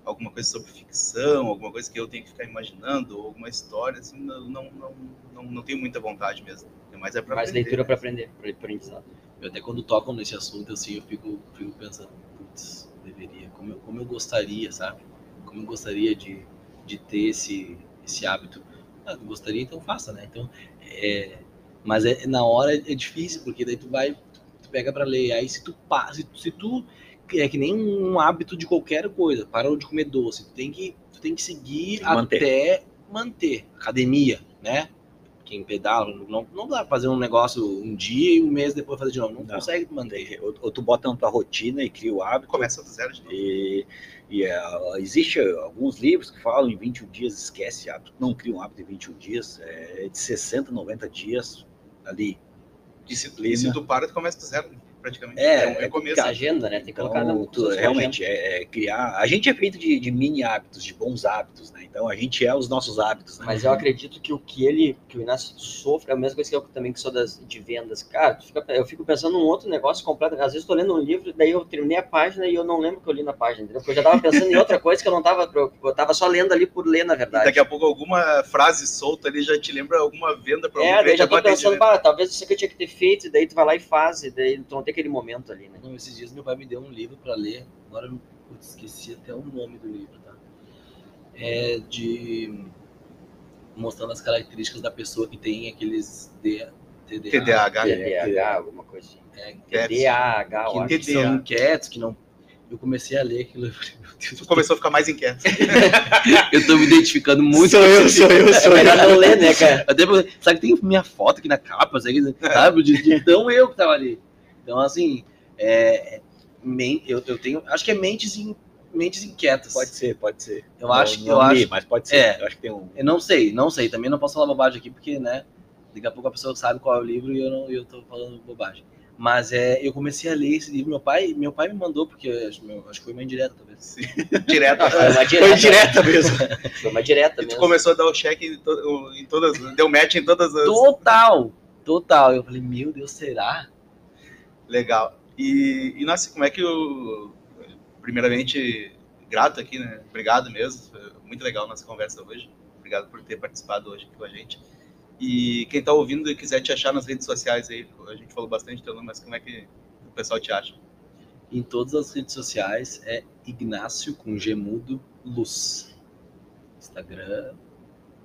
alguma coisa sobre ficção, alguma coisa que eu tenho que ficar imaginando, ou alguma história, assim, não, não, não, não, não tenho muita vontade mesmo. Mas é pra Mais aprender. leitura pra aprender, pra aprendizado. Eu até quando tocam nesse assunto, assim, eu fico, fico pensando, putz, deveria, como eu, como eu gostaria, sabe? Como eu gostaria de, de ter esse, esse hábito. Ah, gostaria, então faça, né? Então, é, mas é, na hora é difícil, porque daí tu vai, tu pega pra ler, aí se tu passa, se, se tu é que nem um hábito de qualquer coisa, parou de comer doce, tu tem que, tu tem que seguir manter. até manter. Academia, né? Quem pedala, não, não dá pra fazer um negócio um dia e um mês depois fazer de novo. Não, Não. consegue manter. Ou, ou tu bota na tua rotina e cria o hábito. Começa do zero de novo. E, e é, existe alguns livros que falam em 21 dias, esquece hábito. Não cria um hábito em 21 dias. É de 60, 90 dias ali. Disciplina. e se tu para, tu começa do zero, praticamente. É, um é recomeço. A agenda, né? Tem que colocar na Então, tu, sua realmente, é, é criar. A gente é feito de, de mini hábitos, de bons hábitos, né? Então a gente é os nossos hábitos, né? Mas eu acredito que o que ele, que o Inácio sofre, é a mesma coisa que eu também que sou das, de vendas. Cara, tu fica- eu fico pensando num outro negócio completo. Às vezes eu tô lendo um livro, daí eu terminei a página e eu não lembro que eu li na página, entendeu? Porque eu já tava pensando em outra coisa que eu não tava, eu tava só lendo ali por ler, na E verdade. daqui a pouco alguma frase solta ali já te lembra alguma venda para É, daí já tô pensando, bah, talvez isso aqui eu tinha que ter feito, e daí tu vai lá e faz, e daí tu não tem aquele momento ali, né? Não, esses dias meu pai me deu um livro para ler. Agora eu putz, esqueci até o nome do livro, tá? É de mostrando as características da pessoa que tem aqueles D, TDA, TDAH. É, TDAH, alguma coisa assim. é, TDAH, eu que, são inquietos, que não. Eu comecei a ler aquilo. eu falei, Meu Deus, Tu começou a ficar mais inquieto. eu tô me identificando muito. Sou eu, sou eu, É sou eu. melhor não ler, né, cara? Até porque, sabe que tem minha foto aqui na capa, sabe, sabe de, de tão eu que tava ali. Então, assim, é, é, eu, eu tenho, acho que é mentes, in- mentes inquietas. Pode ser, pode ser. Eu acho, Não- eu não li, acho, mas pode ser. É. Eu acho que tem um. eu não sei, não sei, também não posso falar bobagem aqui, porque, né, daqui a pouco a pessoa sabe qual é o livro e eu, não, eu tô falando bobagem. Mas é, eu comecei a ler esse livro, meu pai, meu pai me mandou, porque eu acho, meu- acho que foi uma indireta, talvez. Não, foi uma Foi direta. direta mesmo. Foi uma direta mesmo. começou a dar o cheque em, to- em todas. Deu match em todas as. Total, total. Eu falei, meu Deus, será? Legal. E, e nossa, como é que o. Primeiramente, grato aqui, né? Obrigado mesmo. Foi muito legal nossa conversa hoje. Obrigado por ter participado hoje aqui com a gente. E quem tá ouvindo e quiser te achar nas redes sociais aí, a gente falou bastante teu nome, mas como é que o pessoal te acha? Em todas as redes sociais é Ignácio com Gemudo Luz. Instagram,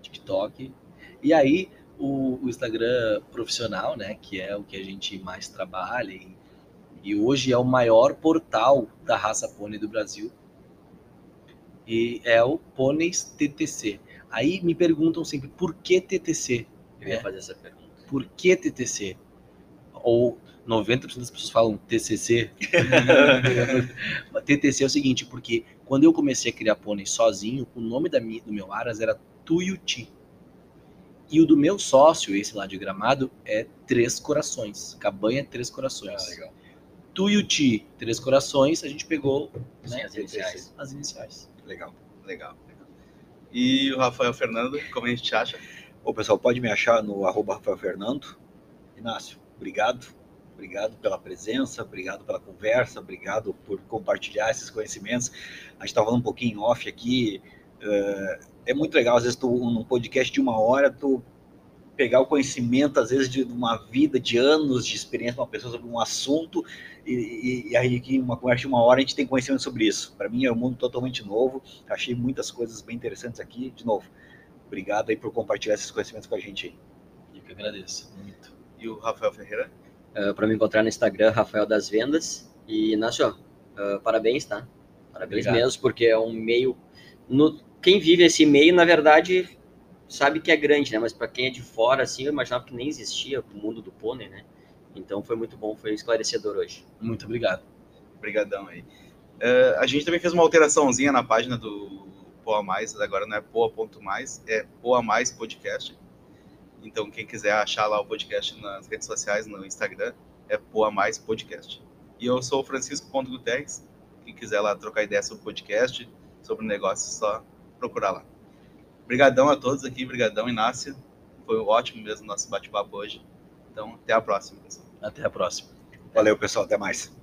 TikTok. E aí, o, o Instagram profissional, né? Que é o que a gente mais trabalha. E, e hoje é o maior portal da raça pônei do Brasil. E é o Pôneis TTC. Aí me perguntam sempre, por que TTC? Eu ia fazer essa pergunta. Por que TTC? Ou 90% das pessoas falam TCC. TTC é o seguinte, porque quando eu comecei a criar pônei sozinho, o nome da minha, do meu aras era Tuiuti. E o do meu sócio, esse lá de Gramado, é Três Corações. Cabanha Três Corações. Ah, legal. Tuiuti, Três Corações, a gente pegou Sim, né, as iniciais. as iniciais. Legal. Legal. legal. E o Rafael Fernando, como a gente te acha? Bom, pessoal, pode me achar no arroba Rafael Fernando. Inácio, obrigado. Obrigado pela presença, obrigado pela conversa, obrigado por compartilhar esses conhecimentos. A gente estava falando um pouquinho off aqui. Eh, é muito legal, às vezes, tu, num podcast de uma hora, tu pegar o conhecimento, às vezes, de uma vida, de anos de experiência com uma pessoa sobre um assunto, e, e- e aí aqui, uma conversa de uma hora, a gente tem conhecimento sobre isso. Para mim, é um mundo totalmente novo. Achei muitas coisas bem interessantes aqui. De novo, obrigado aí por compartilhar esses conhecimentos com a gente aí. E que eu agradeço muito. E o Rafael Ferreira? para me encontrar no Instagram, Rafael das Vendas. E, Inácio, ah, parabéns, tá? Parabéns Obrigado. mesmo, porque é um meio. No, quem vive esse meio, na verdade, sabe que é grande, né? Mas para quem é de fora, assim, eu imaginava que nem existia o mundo do pônei, né? Então foi muito bom, foi esclarecedor hoje. Muito obrigado. Obrigadão aí. Uh, a gente também fez uma alteraçãozinha na página do Poa Mais, agora não é poa.mais, é Poa Mais Podcast. Então quem quiser achar lá o podcast nas redes sociais, no Instagram, é Poa Mais Podcast. E eu sou o Francisco Ponto Guterres. Quem quiser lá trocar ideia sobre o podcast, sobre o negócio, é só procurar lá. Obrigadão a todos aqui, obrigadão Inácio. Foi ótimo mesmo o nosso bate-papo hoje. Então, até a próxima, pessoal. Até a próxima. Valeu, pessoal. Até mais.